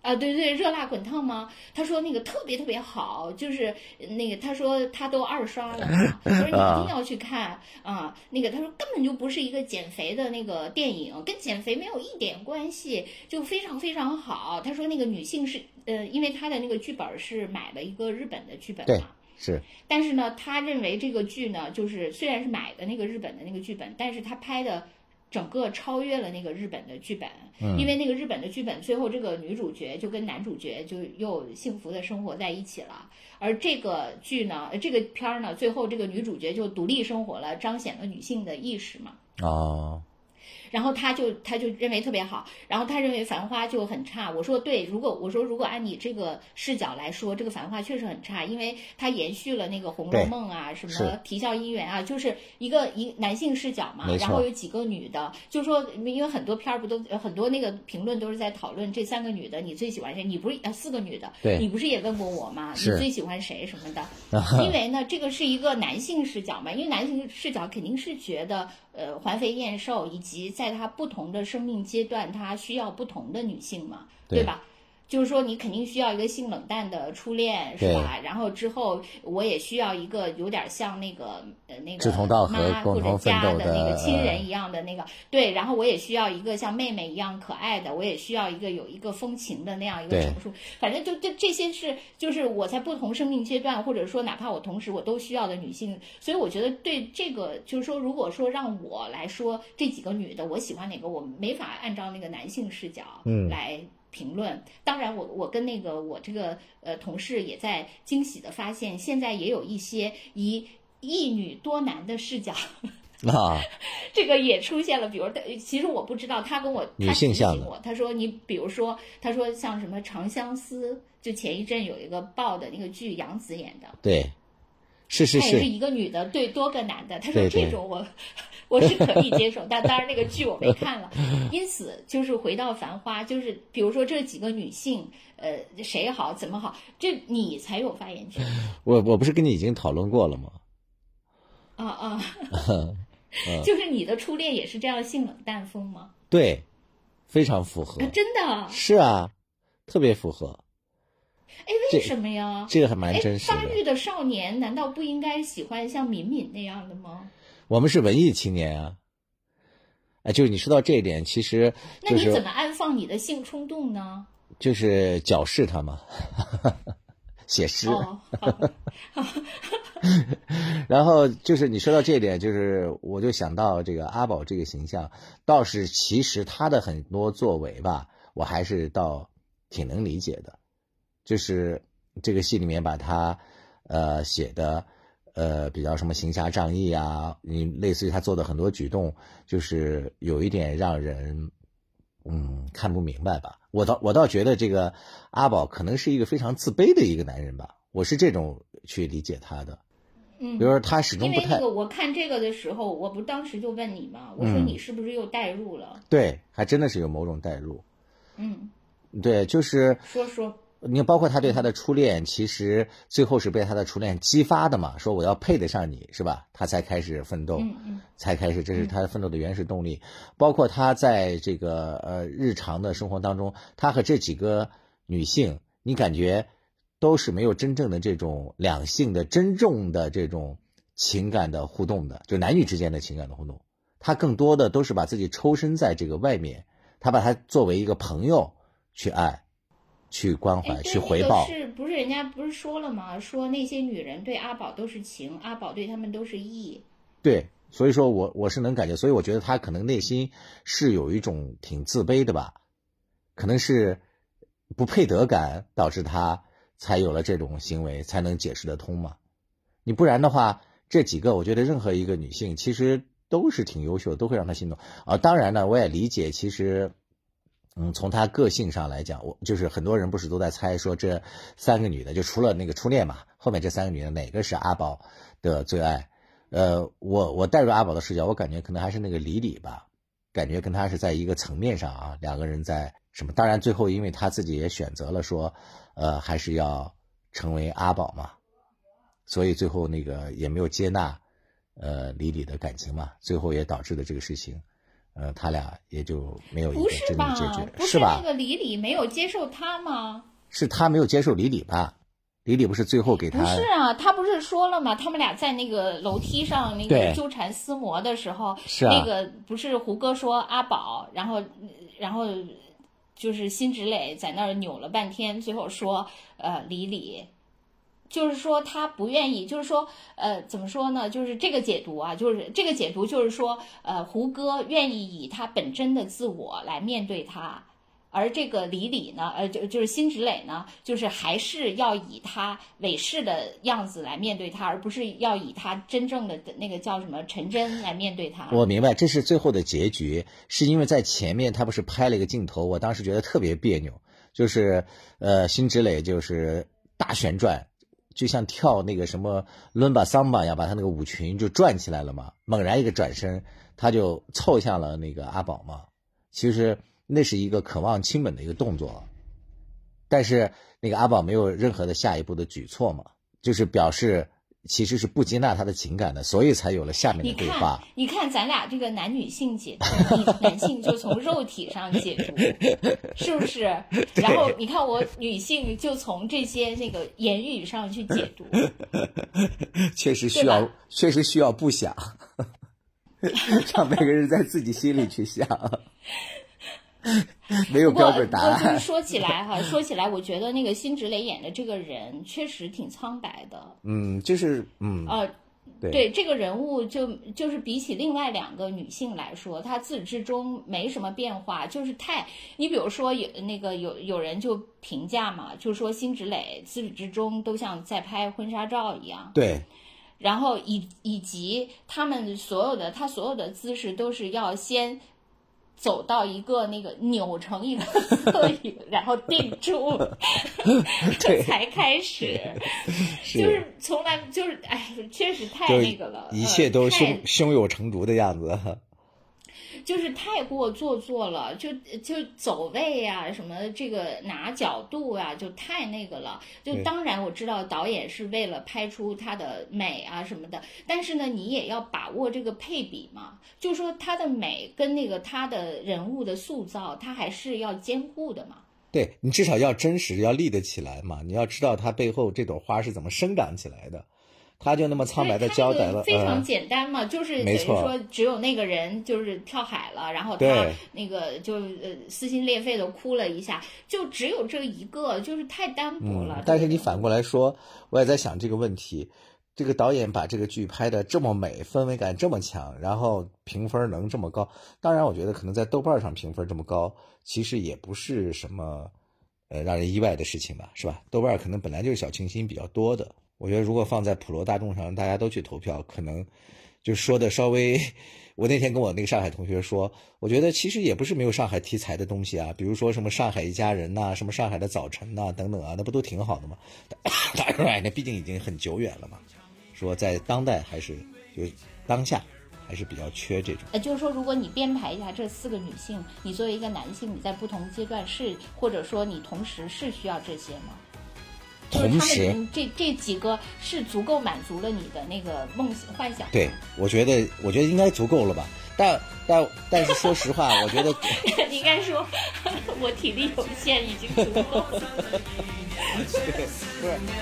啊，对对，热辣滚烫吗？他说那个特别特别好，就是那个他说他都二刷了嘛，他说你一定要去看啊。那个他说根本就不是一个减肥的那个电影，跟减肥没有一点关系，就非常非常好。他说那个女性是呃，因为他的那个剧本是买了一个日本的剧本嘛。是但是呢，他认为这个剧呢，就是虽然是买的那个日本的那个剧本，但是他拍的整个超越了那个日本的剧本，因为那个日本的剧本最后这个女主角就跟男主角就又幸福的生活在一起了，而这个剧呢，呃这个片儿呢，最后这个女主角就独立生活了，彰显了女性的意识嘛。哦，然后他就他就认为特别好，然后他认为《繁花》就很差。我说对，如果我说如果按你这个视角来说，这个《繁花》确实很差，因为它延续了那个《红楼梦》啊，什么《啼笑姻缘》啊，就是一个一男性视角嘛然后有几个女的，就说因为很多片儿不都呃很多那个评论都是在讨论这三个女的你最喜欢谁？你不是呃四个女的，对你不是也问过我吗？你最喜欢谁什么的？因为呢，这个是一个男性视角嘛，因为男性视角肯定是觉得，呃，环肥燕瘦，以及在他不同的生命阶段，他需要不同的女性嘛，对对吧？就是说，你肯定需要一个性冷淡的初恋，是吧？然后之后，我也需要一个有点像那个呃那个志同道合妈或者共同奋家斗的的那个亲呃人一样的那个，对。然后我也需要一个像妹妹一样可爱的，我也需要一个有一个风情的那样一个对成熟。反正就这这些是就是我在不同生命阶段，或者说哪怕我同时我都需要的女性。所以我觉得对这个就是说，如果说让我来说这几个女的，我喜欢哪个，我没法按照那个男性视角嗯来。评论，当然我我跟那个我这个呃同事也在惊喜的发现，现在也有一些以一女多男的视角，啊，这个也出现了。比如，其实我不知道，他跟我女他性向的提醒我，他说你比如说，他说像什么《长相思》，就前一阵有一个爆的那个剧，杨紫演的，对，是是是，她也是一个女的对多个男的，他说这种我 我是可以接受，但当然那个剧我没看了。因此，就是回到《繁花》，就是比如说这几个女性，呃，谁好怎么好，这你才有发言权 我我不是跟你已经讨论过了吗？啊啊！就是你的初恋也是这样性冷淡风吗？对，非常符合啊，，真的？是啊，特别符合，哎，为什么呀？这个还蛮哎真实的。发育的少年难道不应该喜欢像敏敏那样的吗？我们是文艺青年啊，哎，就是你说到这一点，其实那就是你怎么安放你的性冲动呢？就是矫饰他嘛，写诗。哦，好然后就是你说到这一点，就是我就想到这个阿宝这个形象，倒是其实他的很多作为吧，我还是倒挺能理解的。就是这个戏里面把他呃写的呃比较什么行侠仗义啊，你类似于他做的很多举动，就是有一点让人嗯看不明白吧。我倒我倒觉得这个阿宝可能是一个非常自卑的一个男人吧，我是这种去理解他的。嗯比如说他始终不太因为那个我看这个的时候，我不当时就问你嘛，我说嗯你是不是又代入了？对，还真的是有某种代入。嗯，对，就是说说，你包括他对他的初恋，其实最后是被他的初恋激发的嘛，说我要配得上你，是吧？他才开始奋斗，嗯嗯才开始，这是他奋斗的原始动力。包括他在这个呃日常的生活当中，他和这几个女性，你感觉都是没有真正的这种两性的真正的这种情感的互动的，就男女之间的情感的互动。他更多的都是把自己抽身在这个外面，他把他作为一个朋友去爱、去关怀、哎，去回报。那个是不是人家不是说了吗？说那些女人对阿宝都是情，阿宝对他们都是义。对，所以说我我是能感觉，所以我觉得他可能内心是有一种挺自卑的吧，可能是不配得感导致他才有了这种行为，才能解释得通嘛。你不然的话，这几个我觉得任何一个女性其实都是挺优秀的，都会让他心动啊。当然呢，我也理解，其实。嗯，从她个性上来讲，我就是很多人不是都在猜说这三个女的，就除了那个初恋嘛，后面这三个女的哪个是阿宝的最爱？呃，我我带入阿宝的视角，我感觉可能还是那个李李吧，感觉跟他是在一个层面上啊，两个人在什么？当然最后因为他自己也选择了说，呃，还是要成为阿宝嘛，所以最后那个也没有接纳呃李李的感情嘛，最后也导致了这个事情，呃，他俩也就没有一不个真正是吧的结局，？不是吧那？个李李没有接受他吗？是他没有接受李李吧？李李不是最后给他不是啊，他不是说了吗？他们俩在那个楼梯上那个纠缠撕磨的时候，是啊那个不是胡歌说阿宝，然后然后就是辛芷蕾在那儿扭了半天，最后说呃李李，就是说他不愿意，就是说呃怎么说呢？就是这个解读啊，就是这个解读就是说呃胡歌愿意以他本真的自我来面对他。而这个李李呢，呃，就就是辛芷蕾呢，就是还是要以他伪饰的样子来面对他，而不是要以他真正的那个叫什么陈真来面对他。我明白，这是最后的结局，是因为在前面他不是拍了一个镜头，我当时觉得特别别扭，就是呃，辛芷蕾就是大旋转，就像跳那个什么伦巴桑巴一样，把他那个舞裙就转起来了嘛，猛然一个转身，他就凑向了那个阿宝嘛。其实那是一个渴望亲吻的一个动作，但是那个阿宝没有任何的下一步的举措嘛，就是表示其实是不接纳他的情感的，所以才有了下面的对话。，你看，咱俩这个男女性解读，男性就从肉体上解读，是不是？然后你看我女性就从这些那个言语上去解读。确实需要，确实需要不想，让每个人在自己心里去想，没有不过，标准答就就是案。说起来哈，说起来，我觉得那个辛芷蕾演的这个人确实挺苍白的。嗯，就是嗯，呃，对对这个人物就就是比起另外两个女性来说，她自始至终没什么变化，就是太你比如说有那个有有人就评价嘛，就说辛芷蕾自始至终都像在拍婚纱照一样，对然后以以及他们所有的他所有的姿势都是要先。走到一个那个扭成一个侧影，然后定住，这才开始。就是从来就是哎，确实太那个了，一切都胸胸有成竹的样子。就是太过做作了，就就走位呀、什么这个拿角度啊，就太那个了。就当然我知道导演是为了拍出它的美啊什么的，但是呢，你也要把握这个配比嘛，就说它的美跟那个它的人物的塑造，它还是要兼顾的嘛。对你至少要真实，要立得起来嘛。你要知道它背后这朵花是怎么生长起来的。他就那么苍白的交代了，非常嗯，简单嘛，就是等于说只有那个人就是跳海了，然后他对那个就呃撕心裂肺的哭了一下，就只有这一个，就是太单薄了。嗯。但是你反过来说，我也在想这个问题。这个导演把这个剧拍的这么美，氛围感这么强，然后评分能这么高，当然我觉得可能在豆瓣上评分这么高，其实也不是什么呃让人意外的事情吧，是吧？豆瓣可能本来就是小清新比较多的，我觉得如果放在普罗大众上，大家都去投票，可能就说的稍微。我那天跟我那个上海同学说，我觉得其实也不是没有上海题材的东西啊，比如说什么《上海一家人》呐，什么《上海的早晨》呐，等等啊，那不都挺好的吗？当然，那毕竟已经很久远了嘛，说在当代还是就当下还是比较缺这种。呃，就是说，如果你编排一下这四个女性，你作为一个男性，你在不同阶段是，或者说你同时是需要这些吗？同时，这这几个是足够满足了你的那个梦幻想。对，我觉得，我觉得应该足够了吧。但但但是，说实话，我觉得 应该说，我体力有限，已经足够了。不是，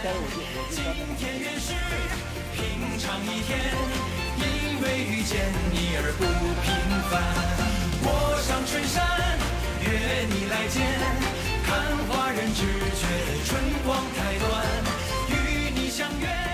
但是我觉我觉得。因为遇见你而不平凡，我上春山，约你来见。看花人只觉春光太短与你相约。